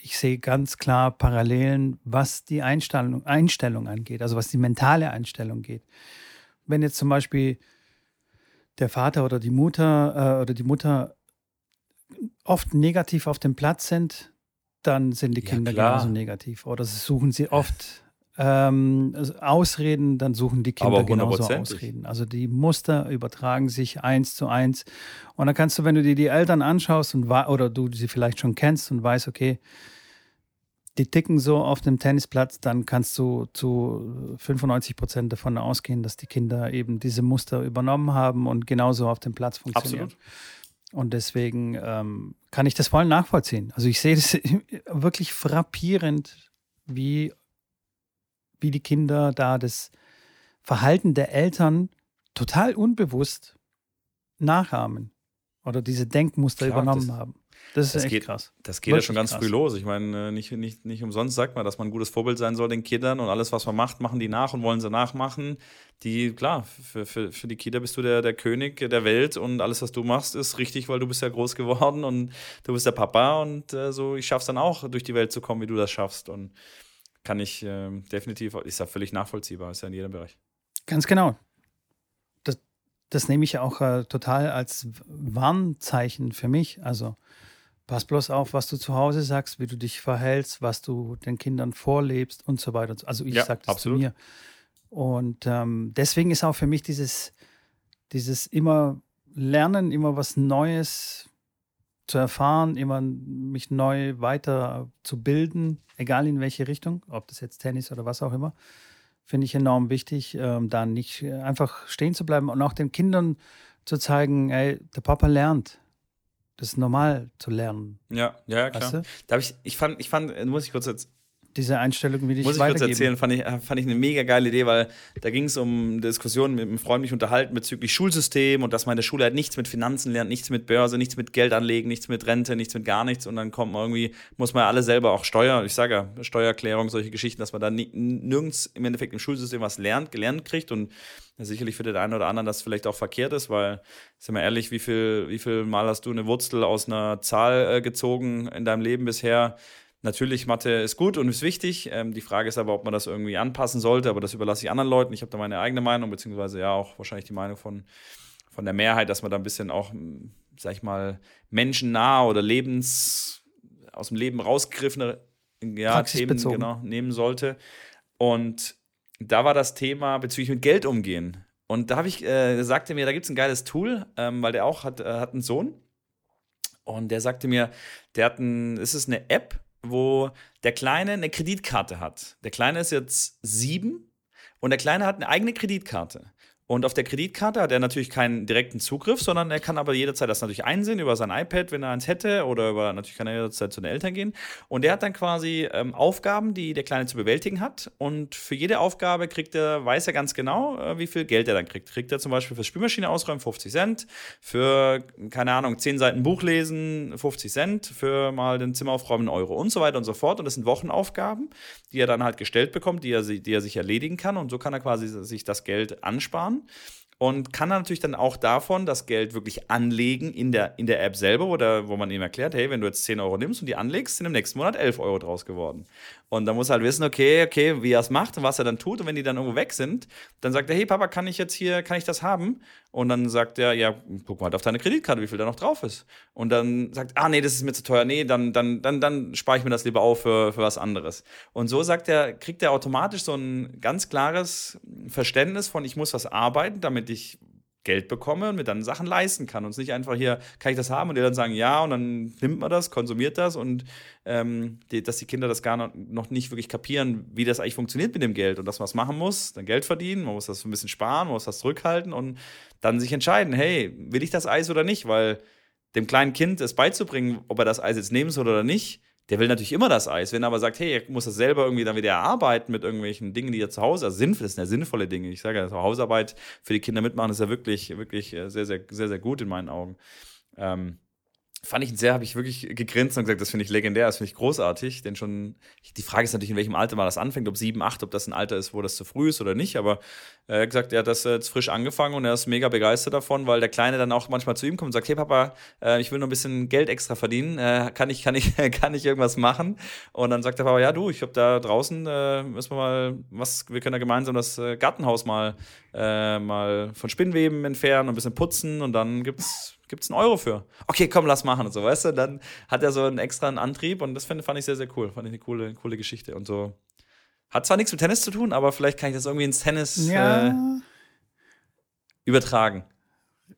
ich sehe ganz klar Parallelen, was die Einstellung, Einstellung angeht, also was die mentale Einstellung geht. Wenn jetzt zum Beispiel der Vater oder die Mutter äh, oder die Mutter oft negativ auf dem Platz sind, dann sind die Kinder ja, genauso negativ. Oder suchen sie oft ähm, Ausreden, dann suchen die Kinder genauso Ausreden. Also die Muster übertragen sich eins zu eins. Und dann kannst du, wenn du dir die Eltern anschaust und oder du sie vielleicht schon kennst und weißt, okay, die ticken so auf dem Tennisplatz, dann kannst du zu 95 Prozent davon ausgehen, dass die Kinder eben diese Muster übernommen haben und genauso auf dem Platz funktionieren. Absolut. Und deswegen ähm, kann ich das voll nachvollziehen. Also ich sehe das wirklich frappierend, wie, wie die Kinder da das Verhalten der Eltern total unbewusst nachahmen oder diese Denkmuster Klar, übernommen das, haben. Das ist das echt geht, krass. Das geht Wirklich ja schon ganz krass. früh los. Ich meine, äh, nicht, nicht, nicht umsonst sagt man, dass man ein gutes Vorbild sein soll den Kindern und alles, was man macht, machen die nach und wollen sie nachmachen. Die, klar, für, für, für die Kinder bist du der, der König der Welt und alles, was du machst, ist richtig, weil du bist ja groß geworden und du bist der Papa und äh, so, ich schaff's dann auch, durch die Welt zu kommen, wie du das schaffst. Und kann ich äh, definitiv, ist ja völlig nachvollziehbar, ist ja in jedem Bereich. Ganz genau. Das, das nehme ich ja auch äh, total als Warnzeichen für mich. Also Pass bloß auf, was du zu Hause sagst, wie du dich verhältst, was du den Kindern vorlebst und so weiter. Also ich ja, sage das absolut. zu mir. Und ähm, deswegen ist auch für mich dieses, dieses immer Lernen, immer was Neues zu erfahren, immer mich neu weiter zu bilden, egal in welche Richtung, ob das jetzt Tennis oder was auch immer, finde ich enorm wichtig, ähm, da nicht einfach stehen zu bleiben und auch den Kindern zu zeigen, ey, der Papa lernt. Das ist normal zu lernen. Ja, ja, klar. Weißt du? Da ich, ich fand, ich fand, muss ich kurz jetzt diese Einstellung wie ich Muss ich kurz erzählen, fand ich, fand ich eine mega geile Idee, weil da ging es um Diskussionen mit einem Freund mich unterhalten bezüglich Schulsystem und dass man in der Schule halt nichts mit Finanzen lernt, nichts mit Börse, nichts mit Geld anlegen, nichts mit Rente, nichts mit gar nichts und dann kommt man irgendwie, muss man ja alle selber auch Steuer, ich sage ja, Steuererklärung, solche Geschichten, dass man da nirgends im Endeffekt im Schulsystem was lernt, gelernt kriegt und sicherlich für den einen oder anderen das vielleicht auch verkehrt ist, weil, sind wir ehrlich, wie viel, wie viel Mal hast du eine Wurzel aus einer Zahl äh, gezogen in deinem Leben bisher? Natürlich, Mathe ist gut und ist wichtig. Ähm, die Frage ist aber, ob man das irgendwie anpassen sollte, aber das überlasse ich anderen Leuten. Ich habe da meine eigene Meinung, beziehungsweise ja auch wahrscheinlich die Meinung von, von der Mehrheit, dass man da ein bisschen auch, hm, sag ich mal, menschennah oder lebens, aus dem Leben rausgegriffene ja, Themen genau, nehmen sollte. Und da war das Thema bezüglich mit Geld umgehen. Und da habe ich, äh, sagte mir, da gibt es ein geiles Tool, ähm, weil der auch hat, äh, hat einen Sohn. Und der sagte mir, der hat ein, ist es eine App, wo der Kleine eine Kreditkarte hat. Der Kleine ist jetzt sieben und der Kleine hat eine eigene Kreditkarte. Und auf der Kreditkarte hat er natürlich keinen direkten Zugriff, sondern er kann aber jederzeit das natürlich einsehen über sein iPad, wenn er eins hätte, oder über, natürlich kann er jederzeit zu den Eltern gehen. Und er hat dann quasi ähm, Aufgaben, die der Kleine zu bewältigen hat. Und für jede Aufgabe kriegt er, weiß er ganz genau, äh, wie viel Geld er dann kriegt. Kriegt er zum Beispiel für Spülmaschine ausräumen 50 Cent, für, keine Ahnung, 10 Seiten Buch lesen 50 Cent, für mal den Zimmer aufräumen Euro und so weiter und so fort. Und das sind Wochenaufgaben, die er dann halt gestellt bekommt, die er, die er sich erledigen kann. Und so kann er quasi sich das Geld ansparen und kann natürlich dann auch davon das Geld wirklich anlegen in der, in der App selber, oder wo man ihm erklärt, hey, wenn du jetzt 10 Euro nimmst und die anlegst, sind im nächsten Monat 11 Euro draus geworden. Und da muss er halt wissen, okay, okay, wie er es macht und was er dann tut. Und wenn die dann irgendwo weg sind, dann sagt er, hey Papa, kann ich jetzt hier, kann ich das haben? Und dann sagt er, ja, guck mal halt auf deine Kreditkarte, wie viel da noch drauf ist. Und dann sagt, ah nee, das ist mir zu teuer, nee, dann, dann, dann, dann spare ich mir das lieber auf für, für was anderes. Und so sagt er, kriegt er automatisch so ein ganz klares Verständnis von, ich muss was arbeiten, damit ich Geld bekomme und mir dann Sachen leisten kann. Und es nicht einfach hier, kann ich das haben? Und die dann sagen, ja, und dann nimmt man das, konsumiert das und ähm, die, dass die Kinder das gar noch nicht wirklich kapieren, wie das eigentlich funktioniert mit dem Geld und dass man es machen muss, dann Geld verdienen, man muss das ein bisschen sparen, man muss das zurückhalten und dann sich entscheiden, hey, will ich das Eis oder nicht? Weil dem kleinen Kind es beizubringen, ob er das Eis jetzt nehmen soll oder nicht, der will natürlich immer das Eis. Wenn er aber sagt, hey, er muss das selber irgendwie dann wieder erarbeiten mit irgendwelchen Dingen, die er zu Hause, also sinnvoll, das sind ja sinnvolle Dinge. Ich sage ja, Hausarbeit für die Kinder mitmachen ist ja wirklich, wirklich äh, sehr, sehr, sehr, sehr gut in meinen Augen. Ähm, fand ich sehr, habe ich wirklich gegrinst und gesagt, das finde ich legendär, das finde ich großartig. Denn schon, die Frage ist natürlich, in welchem Alter man das anfängt, ob sieben, acht, ob das ein Alter ist, wo das zu früh ist oder nicht. Aber er hat gesagt, er hat das jetzt frisch angefangen und er ist mega begeistert davon, weil der Kleine dann auch manchmal zu ihm kommt und sagt, hey Papa, äh, ich will noch ein bisschen Geld extra verdienen, äh, kann ich, kann ich, kann ich irgendwas machen? Und dann sagt der Papa, ja du, ich habe da draußen, äh, müssen wir mal, was, wir können da gemeinsam das äh, Gartenhaus mal, äh, mal von Spinnweben entfernen und ein bisschen putzen und dann gibt's gibt es einen Euro für. Okay, komm, lass machen und so, weißt du? Dann hat er so einen extra Antrieb und das fand, fand ich sehr, sehr cool. Fand ich eine coole, coole Geschichte und so. Hat zwar nichts mit Tennis zu tun, aber vielleicht kann ich das irgendwie ins Tennis ja. äh, übertragen.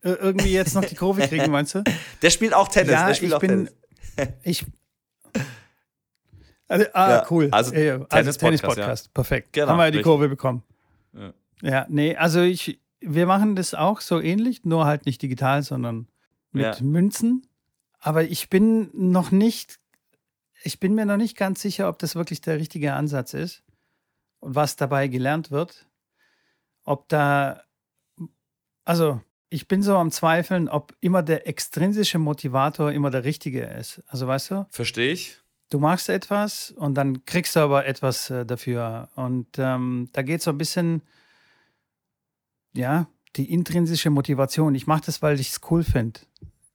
Ir irgendwie jetzt noch die Kurve kriegen, meinst du? Der spielt auch Tennis. Ja, spielt ich auch bin, Tennis. ich. Also, ah, ja, cool. Also, also Tennis-Podcast. Tennis ja. Perfekt. Genau, Haben wir die Kurve bekommen. Ja. ja, nee, also ich, wir machen das auch so ähnlich, nur halt nicht digital, sondern mit ja. Münzen. Aber ich bin noch nicht, ich bin mir noch nicht ganz sicher, ob das wirklich der richtige Ansatz ist und was dabei gelernt wird. Ob da, also ich bin so am Zweifeln, ob immer der extrinsische Motivator immer der richtige ist. Also weißt du? Verstehe ich. Du machst etwas und dann kriegst du aber etwas äh, dafür. Und ähm, da geht so ein bisschen, ja, die intrinsische Motivation. Ich mache das, weil ich es cool finde.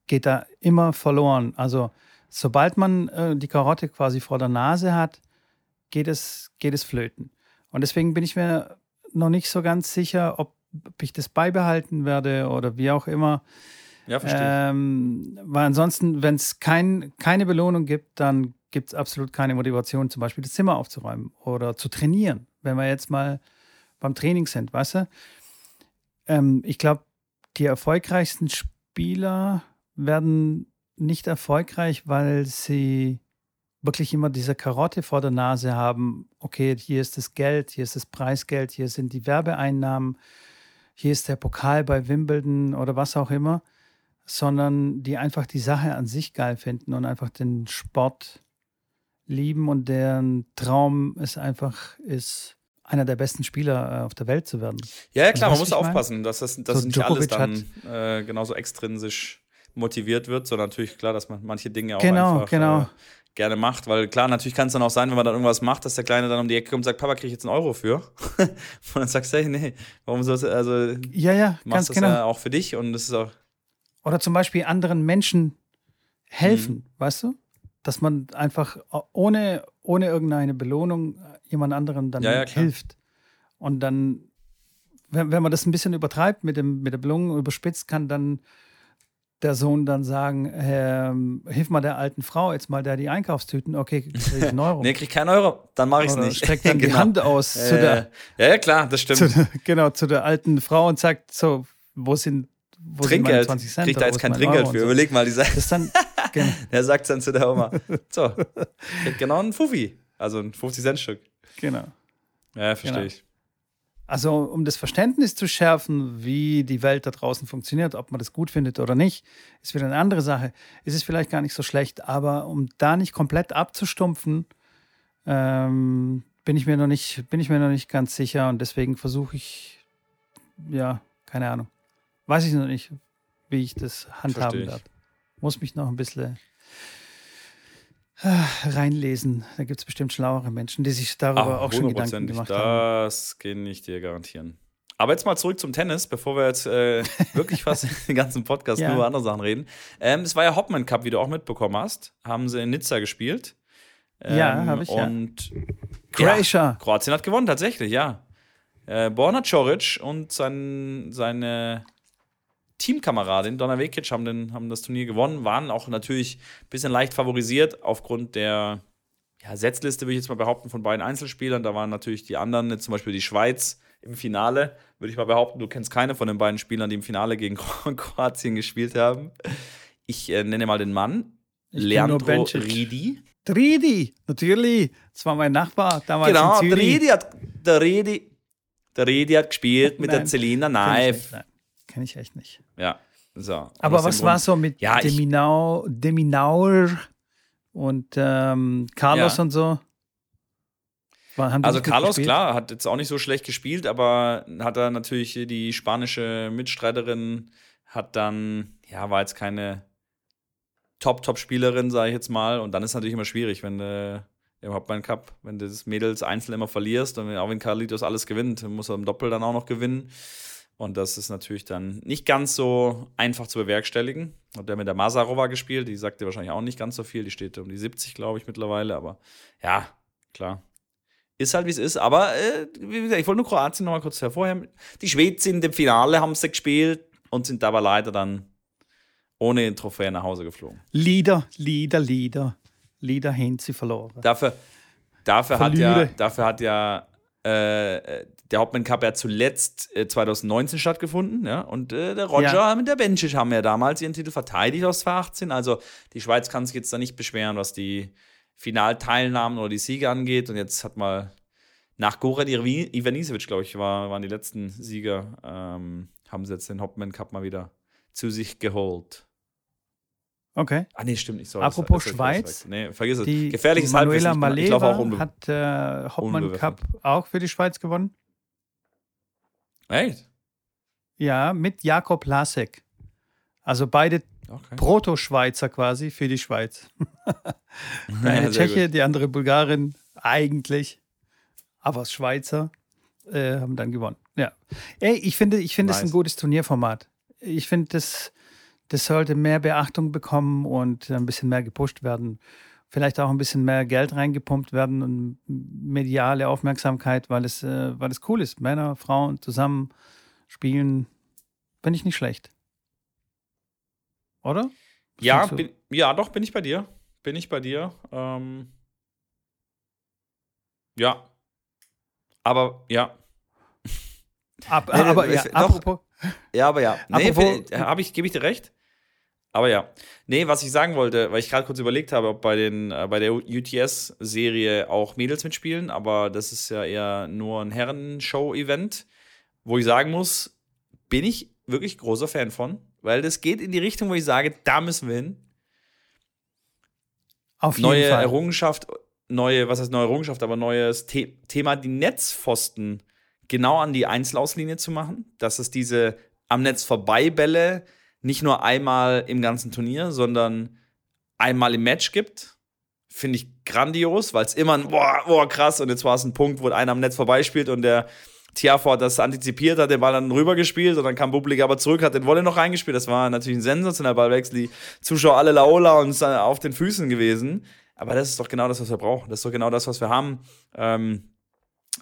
Geht da immer verloren. Also sobald man äh, die Karotte quasi vor der Nase hat, geht es, geht es flöten. Und deswegen bin ich mir noch nicht so ganz sicher, ob ob ich das beibehalten werde oder wie auch immer. Ja, verstehe. Ähm, weil ansonsten, wenn es kein, keine Belohnung gibt, dann gibt es absolut keine Motivation, zum Beispiel das Zimmer aufzuräumen oder zu trainieren. Wenn wir jetzt mal beim Training sind, weißt du? Ähm, ich glaube, die erfolgreichsten Spieler werden nicht erfolgreich, weil sie wirklich immer diese Karotte vor der Nase haben. Okay, hier ist das Geld, hier ist das Preisgeld, hier sind die Werbeeinnahmen hier ist der Pokal bei Wimbledon oder was auch immer, sondern die einfach die Sache an sich geil finden und einfach den Sport lieben und deren Traum ist einfach ist, einer der besten Spieler äh, auf der Welt zu werden. Ja, ja klar, also, man muss aufpassen, dass das, dass so nicht Djokovic alles dann äh, genauso extrinsisch motiviert wird, sondern natürlich klar, dass man manche Dinge auch genau, einfach genau. Äh, gerne macht, weil klar, natürlich kann es dann auch sein, wenn man dann irgendwas macht, dass der Kleine dann um die Ecke kommt und sagt, Papa, kriege ich jetzt einen Euro für? und dann sagst du, hey, nee, warum sollst du, also ja, ja, machst das genau. ja auch für dich und das ist auch oder zum Beispiel anderen Menschen helfen, mhm. weißt du? Dass man einfach ohne, ohne irgendeine Belohnung jemand anderem dann ja, ja, hilft. Und dann, wenn, wenn man das ein bisschen übertreibt mit, dem, mit der Belohnung, überspitzt, kann dann der Sohn dann sagen, ähm, hilf mal der alten Frau jetzt mal der die Einkaufstüten, okay, krieg ich einen Euro. nee, krieg keinen Euro, dann mache ich es nicht. Streckt dann genau. die Hand aus äh, zu der, ja, ja, klar, das stimmt. Zu, genau, zu der alten Frau und sagt so, wo sind wo Trinkgeld. Sind 20 Cent, Kriegt da jetzt kein Trinkgeld für. So. Überleg mal, die sagt. Das dann, genau. Der sagt dann zu der Oma, so, kriegt genau einen Fuffi, also ein 50-Cent-Stück. Genau. Ja, verstehe genau. ich. Also um das Verständnis zu schärfen, wie die Welt da draußen funktioniert, ob man das gut findet oder nicht, ist wieder eine andere Sache. Ist es vielleicht gar nicht so schlecht, aber um da nicht komplett abzustumpfen, ähm, bin ich mir noch nicht, bin ich mir noch nicht ganz sicher und deswegen versuche ich, ja, keine Ahnung, weiß ich noch nicht, wie ich das handhaben werde. Muss mich noch ein bisschen reinlesen. Da gibt es bestimmt schlauere Menschen, die sich darüber Ach, auch schon Gedanken gemacht das haben. Das kann ich dir garantieren. Aber jetzt mal zurück zum Tennis, bevor wir jetzt äh, wirklich fast den ganzen Podcast ja. nur über andere Sachen reden. Ähm, es war ja Hopman Cup, wie du auch mitbekommen hast. Haben sie in Nizza gespielt. Ähm, ja, habe ich. Und ja. Croatia. Kroatien hat gewonnen, tatsächlich, ja. Äh, Borna Coric und sein, seine Teamkameradin Donna Vekic haben, den, haben das Turnier gewonnen, waren auch natürlich ein bisschen leicht favorisiert aufgrund der ja, Setzliste, würde ich jetzt mal behaupten, von beiden Einzelspielern. Da waren natürlich die anderen, zum Beispiel die Schweiz im Finale. Würde ich mal behaupten, du kennst keine von den beiden Spielern, die im Finale gegen Kroatien gespielt haben. Ich äh, nenne mal den Mann. Ich Leandro Ridi. Ridi, natürlich. Das war mein Nachbar damals genau, in Zürich. Der Ridi hat, der Ridi, der Ridi hat gespielt mit Nein, der Celina Naif. Kenne ich echt nicht. Ja. So. Aber was war so mit ja, Deminau, Deminaur und ähm, Carlos ja. und so? also Carlos, klar, hat jetzt auch nicht so schlecht gespielt, aber hat er natürlich die spanische Mitstreiterin, hat dann, ja, war jetzt keine Top-Top-Spielerin, sage ich jetzt mal. Und dann ist es natürlich immer schwierig, wenn du im Hauptmann Cup, wenn du das Mädels einzeln immer verlierst und auch wenn Carlitos alles gewinnt, muss er im Doppel dann auch noch gewinnen. Und das ist natürlich dann nicht ganz so einfach zu bewerkstelligen. Hat der mit der Masarova gespielt, die sagt dir wahrscheinlich auch nicht ganz so viel. Die steht um die 70, glaube ich, mittlerweile. Aber ja, klar. Ist halt, wie es ist. Aber äh, wie gesagt, ich wollte nur Kroatien noch mal kurz hervorheben. Die Schweden sind im Finale, haben sie gespielt und sind aber leider dann ohne den Trophäe nach Hause geflogen. Lieder, Lieder, Lieder. Lieder haben sie verloren. Dafür, dafür, hat ja, dafür hat ja äh, der Hauptmann Cup ja zuletzt äh, 2019 stattgefunden, ja, und äh, der Roger ja. mit der Bencic haben ja damals ihren Titel verteidigt aus 2018. Also die Schweiz kann sich jetzt da nicht beschweren, was die Finalteilnahmen oder die Siege angeht. Und jetzt hat mal nach Goran Ivanisevic, glaube ich, war, waren die letzten Sieger, ähm, haben sie jetzt den Hauptmann Cup mal wieder zu sich geholt. Okay. Ah, nee, stimmt nicht. Sorry, Apropos das, das Schweiz. Nee, vergiss es. Gefährliches Manuela Halbwissen. Maleva hat äh, Hauptmann Cup auch für die Schweiz gewonnen. Echt? Ja, mit Jakob Lasek. Also beide okay. Proto-Schweizer quasi für die Schweiz. eine ja, Tscheche, gut. die andere Bulgarin eigentlich, aber Schweizer äh, haben dann gewonnen. Ja. Ey, ich finde, ich finde nice. es ein gutes Turnierformat. Ich finde, das, das sollte mehr Beachtung bekommen und ein bisschen mehr gepusht werden. Vielleicht auch ein bisschen mehr Geld reingepumpt werden und mediale Aufmerksamkeit, weil es, äh, weil es cool ist. Männer, Frauen zusammen spielen, finde ich nicht schlecht. Oder? ja, bin, ja, doch, bin ich bei dir. Bin ich bei dir. Ähm, ja. Aber ja. Ab, aber ja, apropos. Ja, aber ja. Nee, habe ich, gebe ich dir recht. Aber ja. Nee, was ich sagen wollte, weil ich gerade kurz überlegt habe, ob bei, den, äh, bei der UTS-Serie auch Mädels mitspielen, aber das ist ja eher nur ein Herren-Show-Event, wo ich sagen muss, bin ich wirklich großer Fan von, weil das geht in die Richtung, wo ich sage, da müssen wir hin. Auf jeden neue Fall. Errungenschaft, neue, was heißt neue Errungenschaft, aber neues The Thema, die Netzpfosten genau an die Einzelauslinie zu machen, dass es diese am Netz vorbei Bälle nicht nur einmal im ganzen Turnier, sondern einmal im Match gibt. Finde ich grandios, weil es immer ein boah, boah, krass und jetzt war es ein Punkt, wo einer am Netz vorbeispielt und der Tiafo hat das antizipiert, hat den Ball dann rübergespielt und dann kam Bublik aber zurück, hat den Wolle noch reingespielt. Das war natürlich ein sensationeller Ballwechsel. Die Zuschauer alle Laola und auf den Füßen gewesen. Aber das ist doch genau das, was wir brauchen. Das ist doch genau das, was wir haben. Ähm,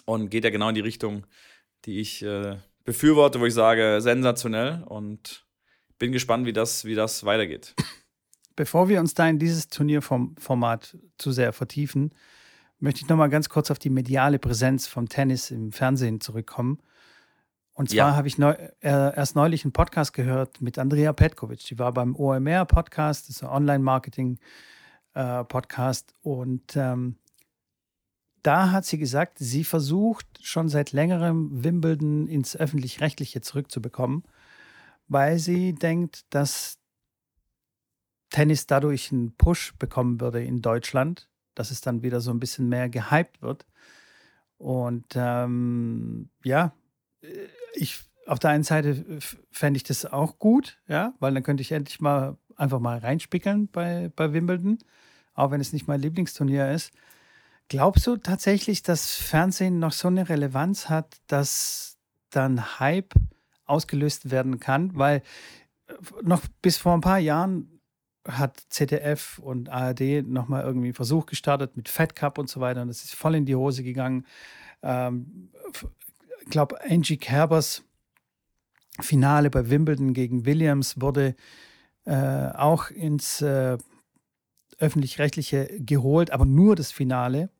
und geht ja genau in die Richtung, die ich äh, befürworte, wo ich sage, sensationell. Und bin gespannt, wie das, wie das weitergeht. Bevor wir uns da in dieses Turnierformat zu sehr vertiefen, möchte ich noch mal ganz kurz auf die mediale Präsenz vom Tennis im Fernsehen zurückkommen. Und zwar ja. habe ich neu, äh, erst neulich einen Podcast gehört mit Andrea Petkovic. Die war beim OMR-Podcast, das ist ein Online-Marketing-Podcast. Äh, und ähm, da hat sie gesagt, sie versucht schon seit längerem Wimbledon ins öffentlich-rechtliche zurückzubekommen, weil sie denkt, dass Tennis dadurch einen Push bekommen würde in Deutschland dass es dann wieder so ein bisschen mehr gehypt wird. Und ähm, ja, äh, ich auf der einen Seite fände ich das auch gut, ja, weil dann könnte ich endlich mal einfach mal reinspickeln bei, bei Wimbledon, auch wenn es nicht mein Lieblingsturnier ist. Glaubst du tatsächlich, dass Fernsehen noch so eine Relevanz hat, dass dann Hype ausgelöst werden kann? Weil äh, noch bis vor ein paar Jahren hat ZDF und ARD nochmal irgendwie einen Versuch gestartet mit Fed Cup und so weiter und das ist voll in die Hose gegangen. Ähm, ich glaube, Angie Kerbers Finale bei Wimbledon gegen Williams wurde äh, auch ins äh, öffentlich-rechtliche geholt, aber nur das Finale.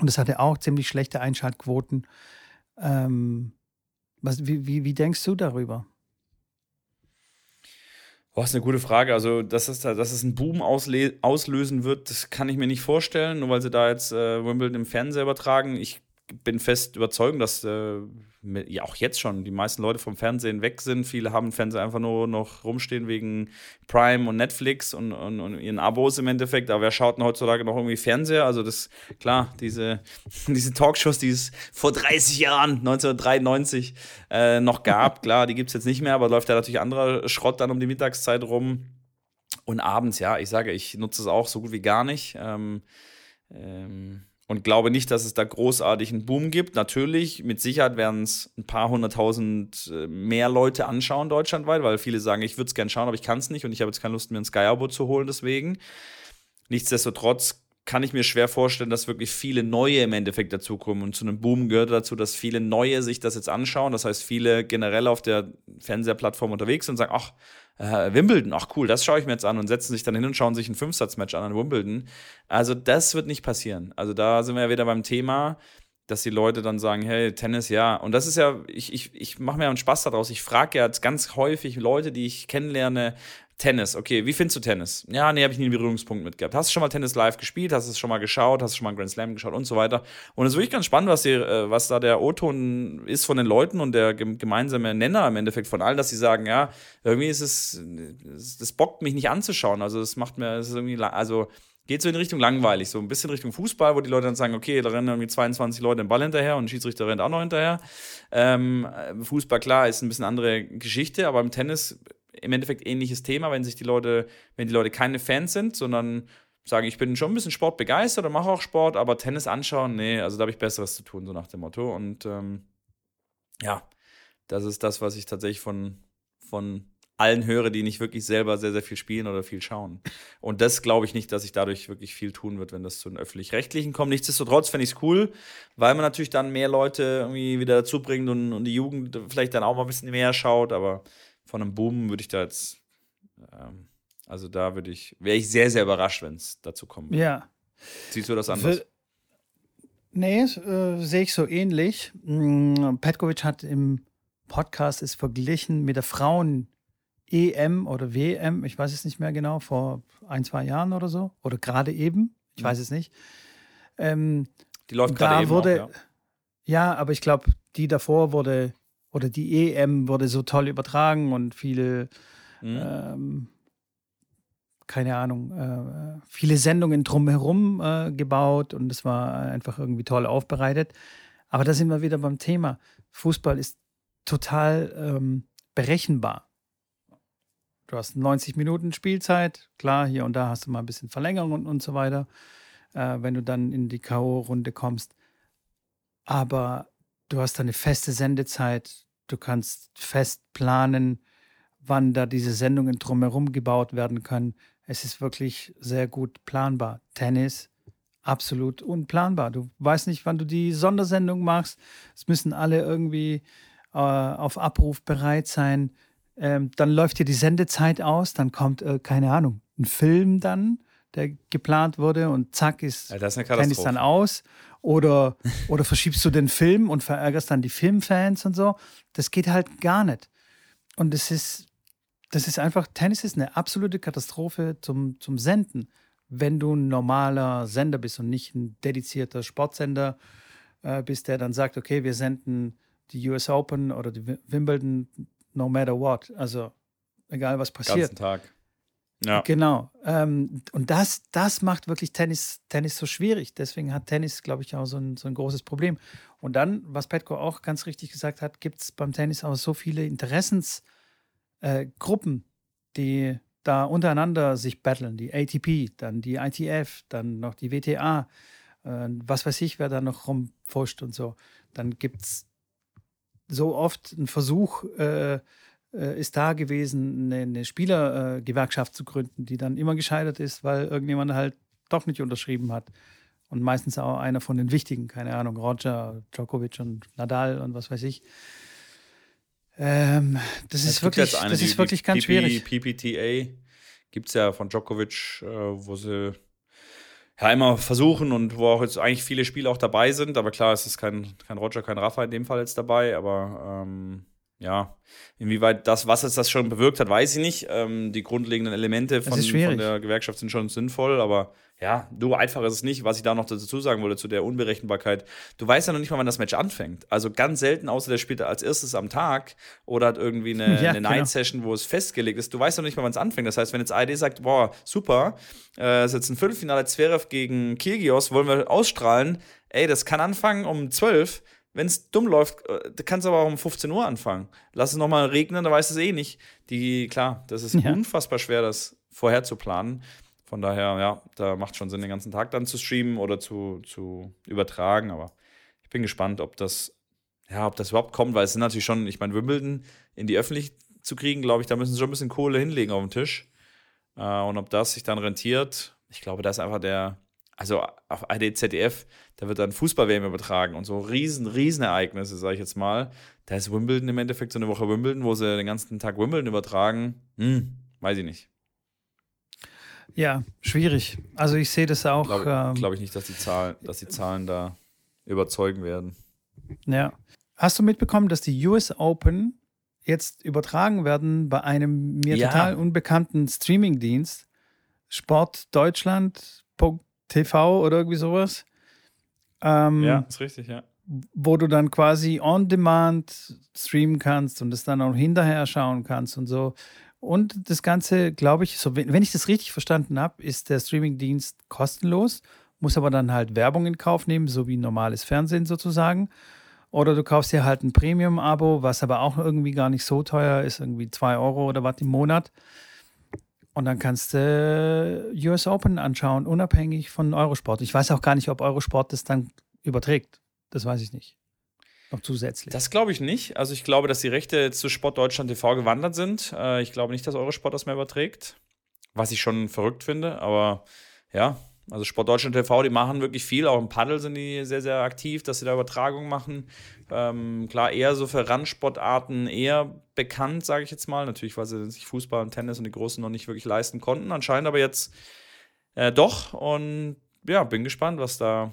Und das hatte auch ziemlich schlechte Einschaltquoten. Ähm, was, wie, wie, wie denkst du darüber? Boah, ist eine gute Frage. Also, dass es, dass es einen Boom auslösen wird, das kann ich mir nicht vorstellen, nur weil sie da jetzt äh, Wimbledon im Fernseher übertragen. Ich bin fest überzeugt, dass äh, ja auch jetzt schon die meisten Leute vom Fernsehen weg sind. Viele haben Fernseher einfach nur noch rumstehen wegen Prime und Netflix und, und, und, ihren Abos im Endeffekt. Aber wer schaut denn heutzutage noch irgendwie Fernseher? Also das, klar, diese, diese Talkshows, die es vor 30 Jahren, 1993, äh, noch gab, klar, die gibt es jetzt nicht mehr, aber läuft ja natürlich anderer Schrott dann um die Mittagszeit rum. Und abends, ja, ich sage, ich nutze es auch so gut wie gar nicht. Ähm, ähm, und glaube nicht, dass es da großartig einen Boom gibt. Natürlich, mit Sicherheit werden es ein paar hunderttausend äh, mehr Leute anschauen deutschlandweit, weil viele sagen, ich würde es gerne schauen, aber ich kann es nicht und ich habe jetzt keine Lust, mir ein Sky-Abo zu holen deswegen. Nichtsdestotrotz kann ich mir schwer vorstellen, dass wirklich viele neue im Endeffekt dazukommen. Und zu einem Boom gehört dazu, dass viele neue sich das jetzt anschauen. Das heißt, viele generell auf der Fernseherplattform unterwegs sind und sagen, ach, äh, Wimbledon, ach cool, das schaue ich mir jetzt an und setzen sich dann hin und schauen sich ein Fünfsatzmatch an an Wimbledon. Also das wird nicht passieren. Also da sind wir ja wieder beim Thema, dass die Leute dann sagen, hey, Tennis, ja. Und das ist ja, ich, ich, ich mache mir einen Spaß daraus. Ich frage ja jetzt ganz häufig Leute, die ich kennenlerne, Tennis, okay, wie findest du Tennis? Ja, nee, habe ich nie einen Berührungspunkt mit gehabt. Hast du schon mal Tennis live gespielt? Hast du es schon mal geschaut? Hast du schon mal Grand Slam geschaut und so weiter? Und es ist wirklich ganz spannend, was, hier, äh, was da der O-Ton ist von den Leuten und der gemeinsame Nenner im Endeffekt von allen, dass sie sagen, ja, irgendwie ist es, das bockt mich nicht anzuschauen. Also es macht mir, es ist irgendwie, also geht so in Richtung langweilig, so ein bisschen Richtung Fußball, wo die Leute dann sagen, okay, da rennen irgendwie 22 Leute den Ball hinterher und ein Schiedsrichter rennt auch noch hinterher. Ähm, Fußball, klar, ist ein bisschen andere Geschichte, aber im Tennis im Endeffekt ähnliches Thema, wenn sich die Leute, wenn die Leute keine Fans sind, sondern sagen, ich bin schon ein bisschen sportbegeistert und mache auch Sport, aber Tennis anschauen, nee, also da habe ich Besseres zu tun, so nach dem Motto. Und ähm, ja, das ist das, was ich tatsächlich von, von allen höre, die nicht wirklich selber sehr, sehr viel spielen oder viel schauen. Und das glaube ich nicht, dass sich dadurch wirklich viel tun wird, wenn das zu den öffentlich-rechtlichen kommt. Nichtsdestotrotz finde ich es cool, weil man natürlich dann mehr Leute irgendwie wieder dazu bringt und, und die Jugend vielleicht dann auch mal ein bisschen mehr schaut, aber von einem Boom würde ich da jetzt, ähm, also da würde ich, wäre ich sehr, sehr überrascht, wenn es dazu kommt. Ja. Siehst du das anders? Für, nee, äh, sehe ich so ähnlich. Mm, Petkovic hat im Podcast es verglichen mit der Frauen EM oder WM, ich weiß es nicht mehr genau, vor ein, zwei Jahren oder so. Oder gerade eben, ich mhm. weiß es nicht. Ähm, die läuft gerade eben wurde, auch, ja. ja, aber ich glaube, die davor wurde, oder die EM wurde so toll übertragen und viele, mhm. ähm, keine Ahnung, äh, viele Sendungen drumherum äh, gebaut und es war einfach irgendwie toll aufbereitet. Aber da sind wir wieder beim Thema. Fußball ist total ähm, berechenbar. Du hast 90 Minuten Spielzeit, klar, hier und da hast du mal ein bisschen Verlängerung und, und so weiter, äh, wenn du dann in die K.O.-Runde kommst. Aber du hast eine feste Sendezeit, du kannst fest planen, wann da diese Sendungen drumherum gebaut werden können. Es ist wirklich sehr gut planbar. Tennis, absolut unplanbar. Du weißt nicht, wann du die Sondersendung machst. Es müssen alle irgendwie äh, auf Abruf bereit sein. Ähm, dann läuft hier die Sendezeit aus, dann kommt, äh, keine Ahnung, ein Film dann, der geplant wurde und zack ist ja, Tennis dann aus. Oder, oder verschiebst du den Film und verärgerst dann die Filmfans und so. Das geht halt gar nicht. Und es ist, das ist einfach, Tennis ist eine absolute Katastrophe zum, zum Senden. Wenn du ein normaler Sender bist und nicht ein dedizierter Sportsender äh, bist, der dann sagt, okay, wir senden die US Open oder die Wimbledon no matter what. Also egal was passiert. Ganzen Tag. Ja. Genau. Ähm, und das, das macht wirklich Tennis, Tennis so schwierig. Deswegen hat Tennis, glaube ich, auch so ein, so ein großes Problem. Und dann, was Petko auch ganz richtig gesagt hat, gibt es beim Tennis auch so viele Interessensgruppen, äh, die da untereinander sich battlen. Die ATP, dann die ITF, dann noch die WTA, äh, was weiß ich, wer da noch rumfuscht und so. Dann gibt es so oft ein Versuch äh, ist da gewesen, eine, eine Spielergewerkschaft äh, zu gründen, die dann immer gescheitert ist, weil irgendjemand halt doch nicht unterschrieben hat. Und meistens auch einer von den wichtigen, keine Ahnung, Roger, Djokovic und Nadal und was weiß ich. Ähm, das ist wirklich, eine, das ist wirklich ganz PP, schwierig. PPTA gibt es ja von Djokovic, äh, wo sie ja immer versuchen und wo auch jetzt eigentlich viele Spiele auch dabei sind. Aber klar, es ist kein, kein Roger, kein Rafa in dem Fall jetzt dabei. Aber ähm, ja, inwieweit das, was es das schon bewirkt hat, weiß ich nicht. Ähm, die grundlegenden Elemente von, von, der Gewerkschaft sind schon sinnvoll, aber ja, du, einfach ist es nicht. Was ich da noch dazu sagen wollte, zu der Unberechenbarkeit. Du weißt ja noch nicht mal, wann das Match anfängt. Also ganz selten, außer der spielt als erstes am Tag oder hat irgendwie eine, ja, eine genau. Night-Session, wo es festgelegt ist. Du weißt ja noch nicht mal, wann es anfängt. Das heißt, wenn jetzt ARD sagt, boah, super, äh, ist jetzt ein Viertelfinale Zverev gegen Kirgios, wollen wir ausstrahlen, ey, das kann anfangen um 12 wenn es dumm läuft, äh, kannst du aber auch um 15 Uhr anfangen. Lass es nochmal regnen, dann weißt du es eh nicht. Die, klar, das ist ja. unfassbar schwer, das vorher zu planen. Von daher, ja, da macht schon Sinn, den ganzen Tag dann zu streamen oder zu, zu übertragen. Aber ich bin gespannt, ob das, ja, ob das überhaupt kommt, weil es sind natürlich schon, ich meine, Wimbledon in die Öffentlich zu kriegen, glaube ich, da müssen sie schon ein bisschen Kohle hinlegen auf den Tisch. Äh, und ob das sich dann rentiert, ich glaube, da ist einfach der, also auf AD, ZDF, da wird dann Fußball-WM übertragen und so riesen, riesen Ereignisse, sage ich jetzt mal. Da ist Wimbledon im Endeffekt so eine Woche Wimbledon, wo sie den ganzen Tag Wimbledon übertragen. Hm, weiß ich nicht. Ja, schwierig. Also ich sehe das auch. Glaube ähm, glaub ich nicht, dass die, Zahlen, dass die Zahlen da überzeugen werden. Ja. Hast du mitbekommen, dass die US Open jetzt übertragen werden bei einem mir ja. total unbekannten Streamingdienst, sportdeutschland.tv oder irgendwie sowas. Ähm, ja, ist richtig, ja. Wo du dann quasi on demand streamen kannst und es dann auch hinterher schauen kannst und so. Und das Ganze, glaube ich, so, wenn ich das richtig verstanden habe, ist der Streamingdienst kostenlos, muss aber dann halt Werbung in Kauf nehmen, so wie normales Fernsehen sozusagen. Oder du kaufst dir halt ein Premium-Abo, was aber auch irgendwie gar nicht so teuer ist, irgendwie 2 Euro oder was im Monat. Und dann kannst du US Open anschauen, unabhängig von Eurosport. Ich weiß auch gar nicht, ob Eurosport das dann überträgt. Das weiß ich nicht noch zusätzlich? Das glaube ich nicht. Also ich glaube, dass die Rechte zu Sport Deutschland TV gewandert sind. Äh, ich glaube nicht, dass Eurosport das mehr überträgt. Was ich schon verrückt finde, aber ja, also Sport Deutschland TV, die machen wirklich viel. Auch im Paddel sind die sehr, sehr aktiv, dass sie da Übertragungen machen. Ähm, klar, eher so für Randsportarten eher bekannt, sage ich jetzt mal. Natürlich, weil sie sich Fußball und Tennis und die Großen noch nicht wirklich leisten konnten. Anscheinend aber jetzt äh, doch. Und ja, bin gespannt, was da,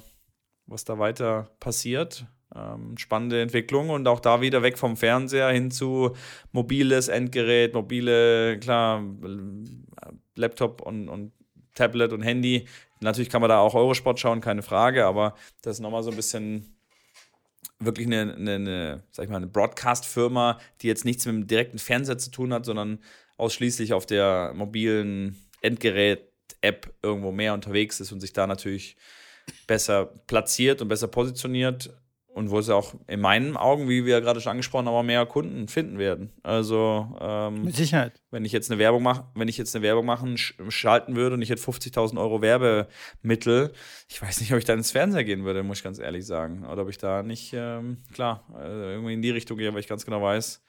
was da weiter passiert. Ähm, spannende Entwicklung und auch da wieder weg vom Fernseher hin zu mobiles Endgerät, mobile, klar, Laptop und, und Tablet und Handy. Natürlich kann man da auch Eurosport schauen, keine Frage, aber das ist nochmal so ein bisschen wirklich eine, eine, eine sag ich mal, eine Broadcast-Firma, die jetzt nichts mit dem direkten Fernseher zu tun hat, sondern ausschließlich auf der mobilen Endgerät-App irgendwo mehr unterwegs ist und sich da natürlich besser platziert und besser positioniert und wo sie auch in meinen Augen, wie wir gerade schon angesprochen haben, mehr Kunden finden werden. Also ähm, mit Sicherheit. Wenn ich jetzt eine Werbung mache, wenn ich jetzt eine Werbung machen schalten würde und ich hätte 50.000 Euro Werbemittel, ich weiß nicht, ob ich da ins Fernseher gehen würde, muss ich ganz ehrlich sagen, oder ob ich da nicht ähm, klar äh, irgendwie in die Richtung gehe, weil ich ganz genau weiß,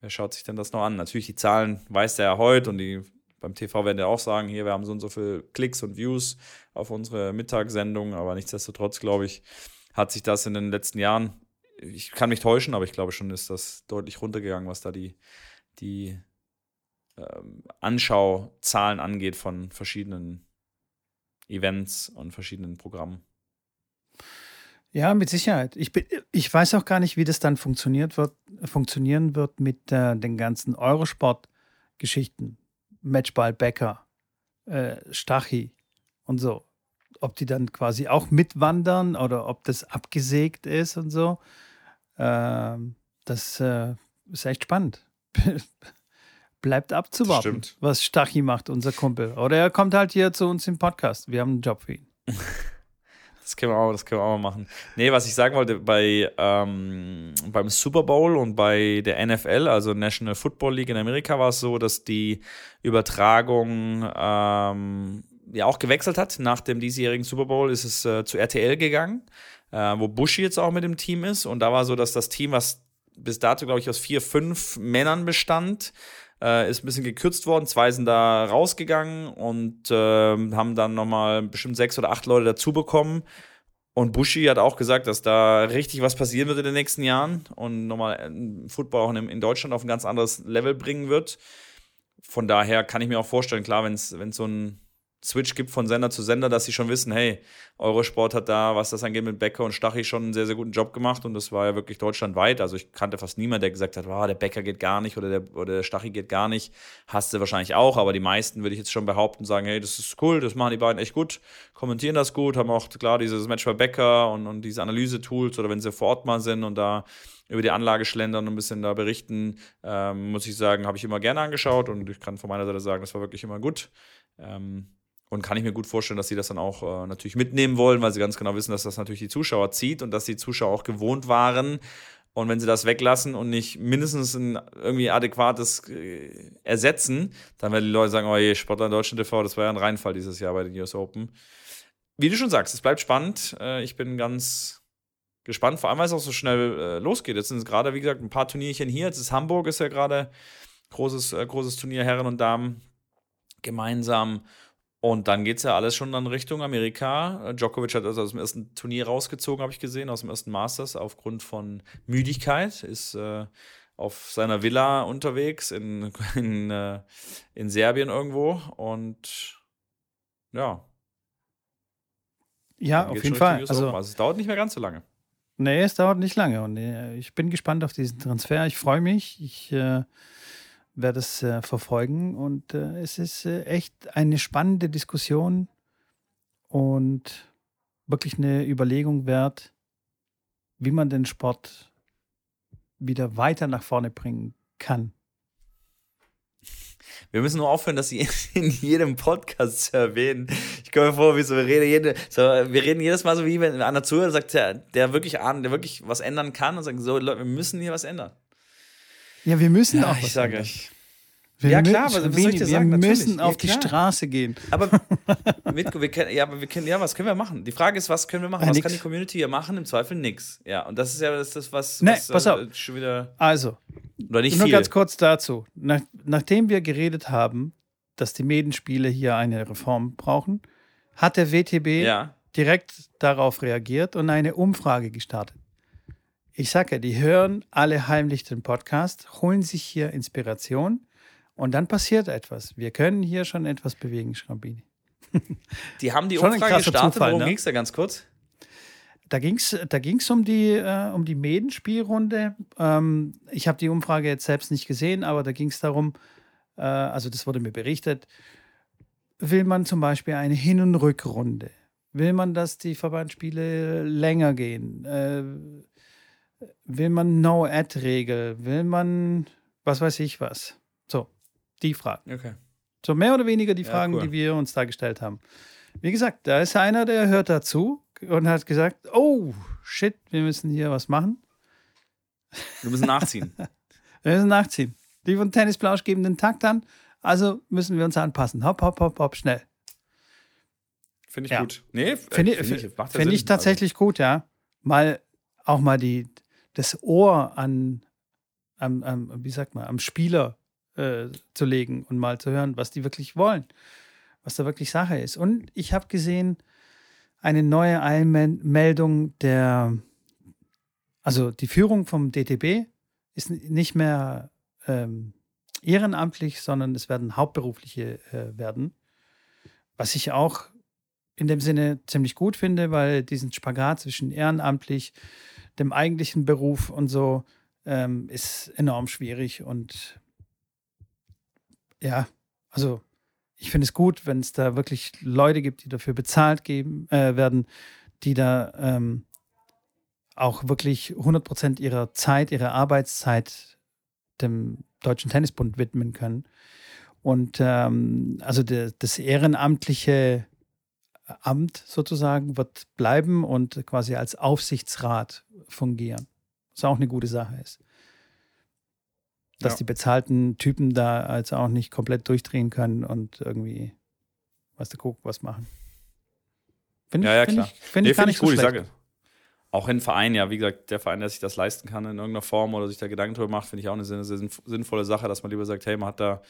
wer schaut sich denn das noch an? Natürlich die Zahlen weiß der ja heute und die beim TV werden ja auch sagen, hier, wir haben so und so viele Klicks und Views auf unsere Mittagssendung, aber nichtsdestotrotz glaube ich hat sich das in den letzten Jahren, ich kann mich täuschen, aber ich glaube schon, ist das deutlich runtergegangen, was da die, die ähm, Anschauzahlen angeht von verschiedenen Events und verschiedenen Programmen. Ja, mit Sicherheit. Ich, bin, ich weiß auch gar nicht, wie das dann funktioniert wird, funktionieren wird mit äh, den ganzen Eurosport-Geschichten. Matchball Becker, äh, Stachy und so ob die dann quasi auch mitwandern oder ob das abgesägt ist und so. Ähm, das äh, ist echt spannend. Bleibt abzuwarten, was Stachy macht, unser Kumpel. Oder er kommt halt hier zu uns im Podcast. Wir haben einen Job für ihn. Das können wir auch, das können wir auch mal machen. Nee, was ich sagen wollte, bei, ähm, beim Super Bowl und bei der NFL, also National Football League in Amerika, war es so, dass die Übertragung ähm, ja auch gewechselt hat. Nach dem diesjährigen Super Bowl ist es äh, zu RTL gegangen, äh, wo Bushi jetzt auch mit dem Team ist. Und da war so, dass das Team, was bis dato, glaube ich, aus vier, fünf Männern bestand, äh, ist ein bisschen gekürzt worden. Zwei sind da rausgegangen und äh, haben dann nochmal bestimmt sechs oder acht Leute dazu bekommen. Und Bushi hat auch gesagt, dass da richtig was passieren wird in den nächsten Jahren und nochmal äh, Football auch in Deutschland auf ein ganz anderes Level bringen wird. Von daher kann ich mir auch vorstellen, klar, wenn es so ein Switch gibt von Sender zu Sender, dass sie schon wissen, hey, Eurosport hat da, was das angeht, mit Becker und Stachy schon einen sehr, sehr guten Job gemacht und das war ja wirklich deutschlandweit. Also ich kannte fast niemanden, der gesagt hat, oh, der Becker geht gar nicht oder der, oder der Stachy geht gar nicht. Hast du wahrscheinlich auch, aber die meisten würde ich jetzt schon behaupten, sagen, hey, das ist cool, das machen die beiden echt gut, kommentieren das gut, haben auch klar dieses Match bei Becker und, und diese Analyse-Tools oder wenn sie vor Ort mal sind und da über die Anlage schlendern und ein bisschen da berichten, ähm, muss ich sagen, habe ich immer gerne angeschaut und ich kann von meiner Seite sagen, das war wirklich immer gut. Ähm, und kann ich mir gut vorstellen, dass sie das dann auch äh, natürlich mitnehmen wollen, weil sie ganz genau wissen, dass das natürlich die Zuschauer zieht und dass die Zuschauer auch gewohnt waren. Und wenn sie das weglassen und nicht mindestens ein irgendwie adäquates äh, ersetzen, dann werden die Leute sagen, oh je, Sportler in Deutschland TV, das war ja ein Reinfall dieses Jahr bei den US Open. Wie du schon sagst, es bleibt spannend. Äh, ich bin ganz gespannt, vor allem, weil es auch so schnell äh, losgeht. Jetzt sind es gerade, wie gesagt, ein paar Turnierchen hier. Jetzt ist Hamburg, ist ja gerade großes, äh, großes Turnier, Herren und Damen gemeinsam. Und dann geht es ja alles schon in Richtung Amerika. Djokovic hat also aus dem ersten Turnier rausgezogen, habe ich gesehen, aus dem ersten Masters, aufgrund von Müdigkeit. Ist äh, auf seiner Villa unterwegs in, in, äh, in Serbien irgendwo. Und ja. Ja, auf jeden Fall. Also, also, es dauert nicht mehr ganz so lange. Nee, es dauert nicht lange. Und äh, ich bin gespannt auf diesen Transfer. Ich freue mich. Ich äh, werde es äh, verfolgen. Und äh, es ist äh, echt eine spannende Diskussion und wirklich eine Überlegung wert, wie man den Sport wieder weiter nach vorne bringen kann. Wir müssen nur aufhören, das in jedem Podcast zu erwähnen. Ich komme mir vor, wie so, wir reden, jede, so, wir reden jedes Mal so, wie wenn einer Zuhörer sagt, der, der wirklich ahnt, der wirklich was ändern kann und sagt, so, Leute, wir müssen hier was ändern. Ja, wir müssen ja, auch was ich sage euch. Wir Ja, klar, aber was soll ich dir wir sagen? müssen Natürlich. auf Ja, die. Straße gehen. Aber mit, wir können, ja, aber wir können, ja, was können wir machen? Die Frage ist, was können wir machen? Ja, was nix. kann die Community hier machen? Im Zweifel nix. Ja, und das ist ja das, das was, Nee, was pass auf. äh, schon wieder, Also, oder nicht nur viel. ganz kurz dazu. Nach, nachdem wir geredet haben, dass die Medenspiele hier eine Reform brauchen, hat der WTB Ja, direkt darauf reagiert und eine Umfrage gestartet. Ich sage ja, die hören alle heimlich den Podcast, holen sich hier Inspiration und dann passiert etwas. Wir können hier schon etwas bewegen, Schrambini. die haben die Schon Umfrage gestartet. Zufall, Worum ne? ging es da ganz kurz? Da ging es da ging's um die, äh, um die Medenspielrunde. Ähm, ich habe die Umfrage jetzt selbst nicht gesehen, aber da ging es darum, äh, also das wurde mir berichtet, will man zum Beispiel eine Hin- und Rückrunde? Will man, dass die Verbandsspiele länger gehen? Äh, will man No-Ad-Regel? Will man, was weiß ich was? So, die Fragen. Okay. So mehr oder weniger die Ja, Fragen, cool. die wir uns da gestellt haben. Wie gesagt, da ist einer, der hört dazu und hat gesagt, oh, shit, wir müssen hier was machen. Wir müssen nachziehen. Wir müssen nachziehen. Die von Tennisplausch geben den Takt an, also müssen wir uns anpassen. Hopp, hopp, hopp, hopp, schnell. Finde ich Ja. gut. Nee, äh, Finde find ich, macht ja find ich tatsächlich gut, ja. Mal auch mal die, das Ohr an, am, am, wie sagt man, am Spieler äh, zu legen und mal zu hören, was die wirklich wollen, was da wirklich Sache ist. Und ich habe gesehen, eine neue Eilmeldung der, also die Führung vom DTB ist nicht mehr ähm, ehrenamtlich, sondern es werden Hauptberufliche äh, werden. Was ich auch in dem Sinne ziemlich gut finde, weil diesen Spagat zwischen ehrenamtlich, dem eigentlichen Beruf und so ähm, ist enorm schwierig. Und ja, also ich finde es gut, wenn es da wirklich Leute gibt, die dafür bezahlt geben, äh, werden, die da ähm, auch wirklich 100 Prozent ihrer Zeit, ihrer Arbeitszeit dem Deutschen Tennisbund widmen können. Und ähm, also der, das ehrenamtliche Amt sozusagen wird bleiben und quasi als Aufsichtsrat fungieren. Was auch eine gute Sache ist. Dass Ja. die bezahlten Typen da also auch nicht komplett durchdrehen können und irgendwie, was der Kuck, was machen. Finde Ja, ja, find klar. Ich, Nee, ich gar nicht ich gut. so Ich schlecht. sage, auch ein Verein, ja, wie gesagt, der Verein, der sich das leisten kann in irgendeiner Form oder sich da Gedanken drüber macht, finde ich auch eine sehr, sehr sinnvolle Sache, dass man lieber sagt, hey, man hat da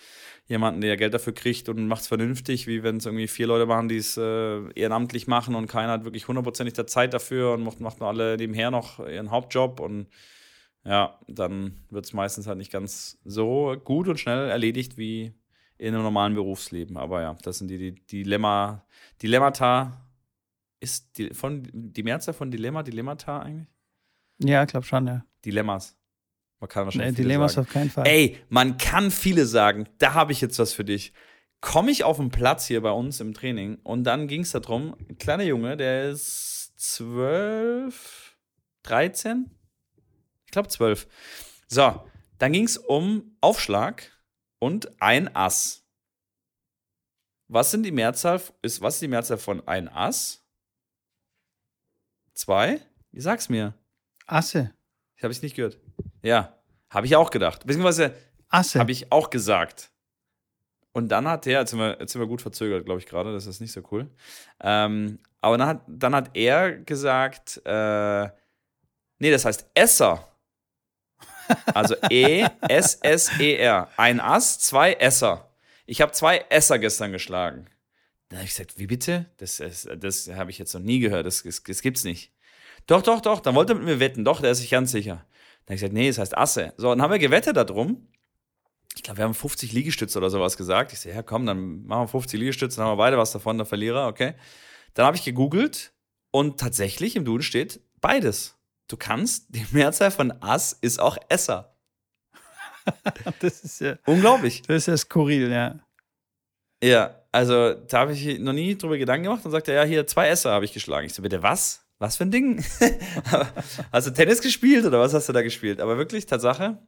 jemanden, der Geld dafür kriegt und macht es vernünftig, wie wenn es irgendwie vier Leute machen, die es äh, ehrenamtlich machen und keiner hat wirklich hundertprozentig der Zeit dafür und macht, macht nur alle nebenher noch ihren Hauptjob und ja, dann wird es meistens halt nicht ganz so gut und schnell erledigt wie in einem normalen Berufsleben. Aber ja, das sind die, die Dilemma, Dilemmata. Ist die, von, die Mehrzahl von Dilemma, Dilemmata eigentlich? Ja, glaube schon, ja. Dilemmas. Man kann Nee, wahrscheinlich viele Dilemmas sagen. auf keinen Fall. Ey, man kann viele sagen. Da habe ich jetzt was für dich. Komme ich auf den Platz hier bei uns im Training und dann ging es darum, ein kleiner Junge, der ist 12, 13? Ich glaube 12. So, dann ging es um Aufschlag und ein Ass. Was sind die Mehrzahl, ist, was ist die Mehrzahl von ein Ass? Zwei? Sag's mir. Asse. Ich habe es nicht gehört. Ja, habe ich auch gedacht. Beziehungsweise Asse. habe ich auch gesagt. Und dann hat der, jetzt sind wir, jetzt sind wir gut verzögert, glaube ich gerade, das ist nicht so cool. Ähm, aber dann hat, dann hat er gesagt, äh, nee, das heißt Esser. Also E-S-S-E-R. Ein Ass, zwei Esser. Ich habe zwei Esser gestern geschlagen. Da habe ich gesagt, wie bitte? Das, ist- das habe ich jetzt noch nie gehört, das, das, das gibt's nicht. Doch, doch, doch, dann wollte er mit mir wetten. Doch, der ist sich ganz sicher. Dann habe ich gesagt, nee, das heißt Asse. So, dann haben wir gewettet darum. Ich glaube, wir haben 50 Liegestütze oder sowas gesagt. Ich so, ja, komm, dann machen wir 50 Liegestütze, dann haben wir beide was davon, der Verlierer, okay. Dann habe ich gegoogelt und tatsächlich im Duden steht beides. du kannst, die Mehrzahl von Ass ist auch Esser. das ist ja. Unglaublich. Das ist ja skurril, ja. Ja, also da habe ich noch nie drüber Gedanken gemacht. Dann sagt er, ja, hier zwei Esser habe ich geschlagen. Ich so, bitte was? Was für ein Ding? hast du Tennis gespielt oder was hast du da gespielt? Aber wirklich, Tatsache,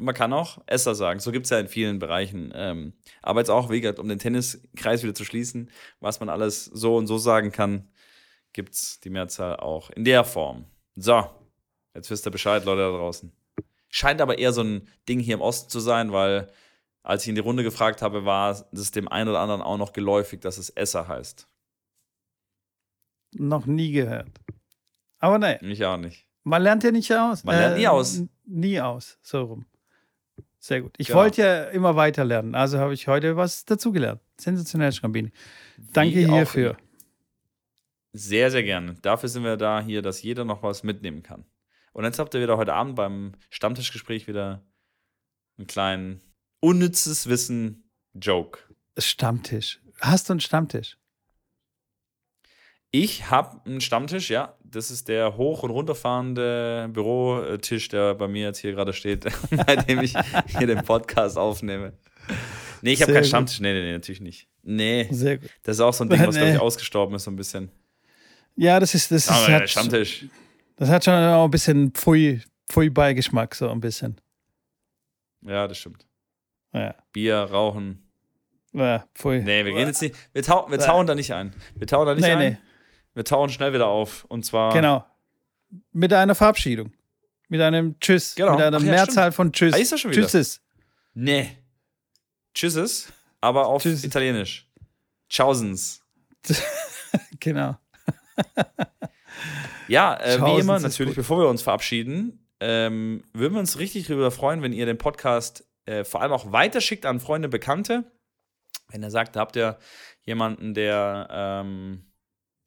man kann auch Esser sagen. So gibt es ja in vielen Bereichen. Ähm, aber jetzt auch, wie gesagt, um den Tenniskreis wieder zu schließen, was man alles so und so sagen kann, gibt es die Mehrzahl auch in der Form. So, jetzt wisst ihr Bescheid, Leute da draußen. Scheint aber eher so ein Ding hier im Osten zu sein, weil als ich in die Runde gefragt habe, war es dem einen oder anderen auch noch geläufig, dass es Esser heißt. Noch nie gehört. Aber nein. Ich auch nicht. Man lernt ja nicht aus. Man lernt nie äh, aus. Nie aus, so rum. Sehr gut. Ich ja. wollte ja immer weiter lernen, also habe ich heute was dazugelernt. Sensationell, Schrambini. Danke Wie hierfür. Sehr, sehr gerne. Dafür sind wir da hier, dass jeder noch was mitnehmen kann. Und jetzt habt ihr wieder heute Abend beim Stammtischgespräch wieder einen kleinen unnützes Wissen Joke. Stammtisch. Hast du einen Stammtisch? Ich habe einen Stammtisch, ja. Das ist der hoch- und runterfahrende Bürotisch, der bei mir jetzt hier gerade steht, bei dem ich hier den Podcast aufnehme. Nee, ich habe keinen Stammtisch. Nee, nee, nee, natürlich nicht. Nee. Sehr gut. Das ist auch so ein Ding, was, nee. glaube ich, ausgestorben ist, so ein bisschen. Ja, das ist. Das ist Aber hat, Stammtisch. Das hat schon auch ein bisschen Pfui, Pfui-Beigeschmack, so ein bisschen. Ja, das stimmt. Ja. Bier, Rauchen. Ja, pfui. Nee, wir gehen jetzt nicht. Wir, tau wir tauen da nicht ein. Wir tauen da nicht nee, ein. Nee. Wir tauen schnell wieder auf. Und zwar. Genau. Mit einer Verabschiedung. Mit einem Tschüss. Genau. Mit einer ja, Mehrzahl stimmt. von Tschüss. Ah, ist das schon wieder? Tschüsses. Nee. Tschüsses, aber auf Tschüss. Italienisch. Tschaußens. genau. ja, äh, wie immer, natürlich, bevor wir uns verabschieden, ähm, würden wir uns richtig darüber freuen, wenn ihr den Podcast äh, vor allem auch weiterschickt an Freunde, Bekannte. Wenn er sagt, da habt ihr jemanden, der ähm,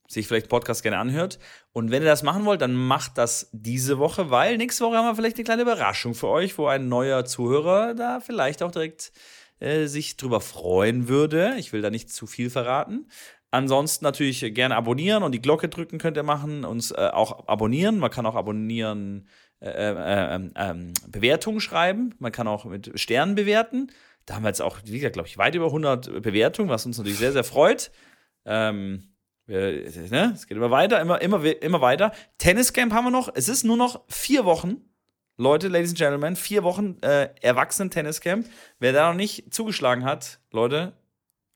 sich vielleicht Podcast gerne anhört. Und wenn ihr das machen wollt, dann macht das diese Woche, weil nächste Woche haben wir vielleicht eine kleine Überraschung für euch, wo ein neuer Zuhörer da vielleicht auch direkt äh, sich drüber freuen würde. Ich will da nicht zu viel verraten. Ansonsten natürlich gerne abonnieren und die Glocke drücken könnt ihr machen, uns äh, auch abonnieren. Man kann auch abonnieren, äh, äh, ähm, ähm, Bewertungen schreiben. Man kann auch mit Sternen bewerten. Da haben wir jetzt auch, wie gesagt, glaube ich, weit über 100 Bewertungen, was uns natürlich sehr, sehr freut. Ähm, ne? Es geht immer weiter, immer, immer, immer weiter. Tenniscamp haben wir noch. Es ist nur noch vier Wochen. Leute, Ladies and Gentlemen, vier Wochen äh, Erwachsenen-Tenniscamp. Wer da noch nicht zugeschlagen hat, Leute,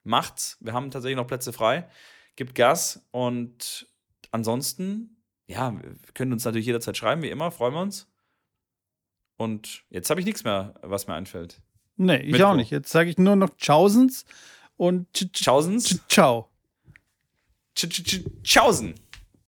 macht's. Wir haben tatsächlich noch Plätze frei. Gibt Gas und ansonsten, ja, wir können uns natürlich jederzeit schreiben, wie immer, freuen wir uns. Und jetzt habe ich nichts mehr, was mir einfällt. Nee, ich Mittwoch. auch nicht. Jetzt sage ich nur noch Tschaußens und Tschaußens. Ciao. Tschaußen.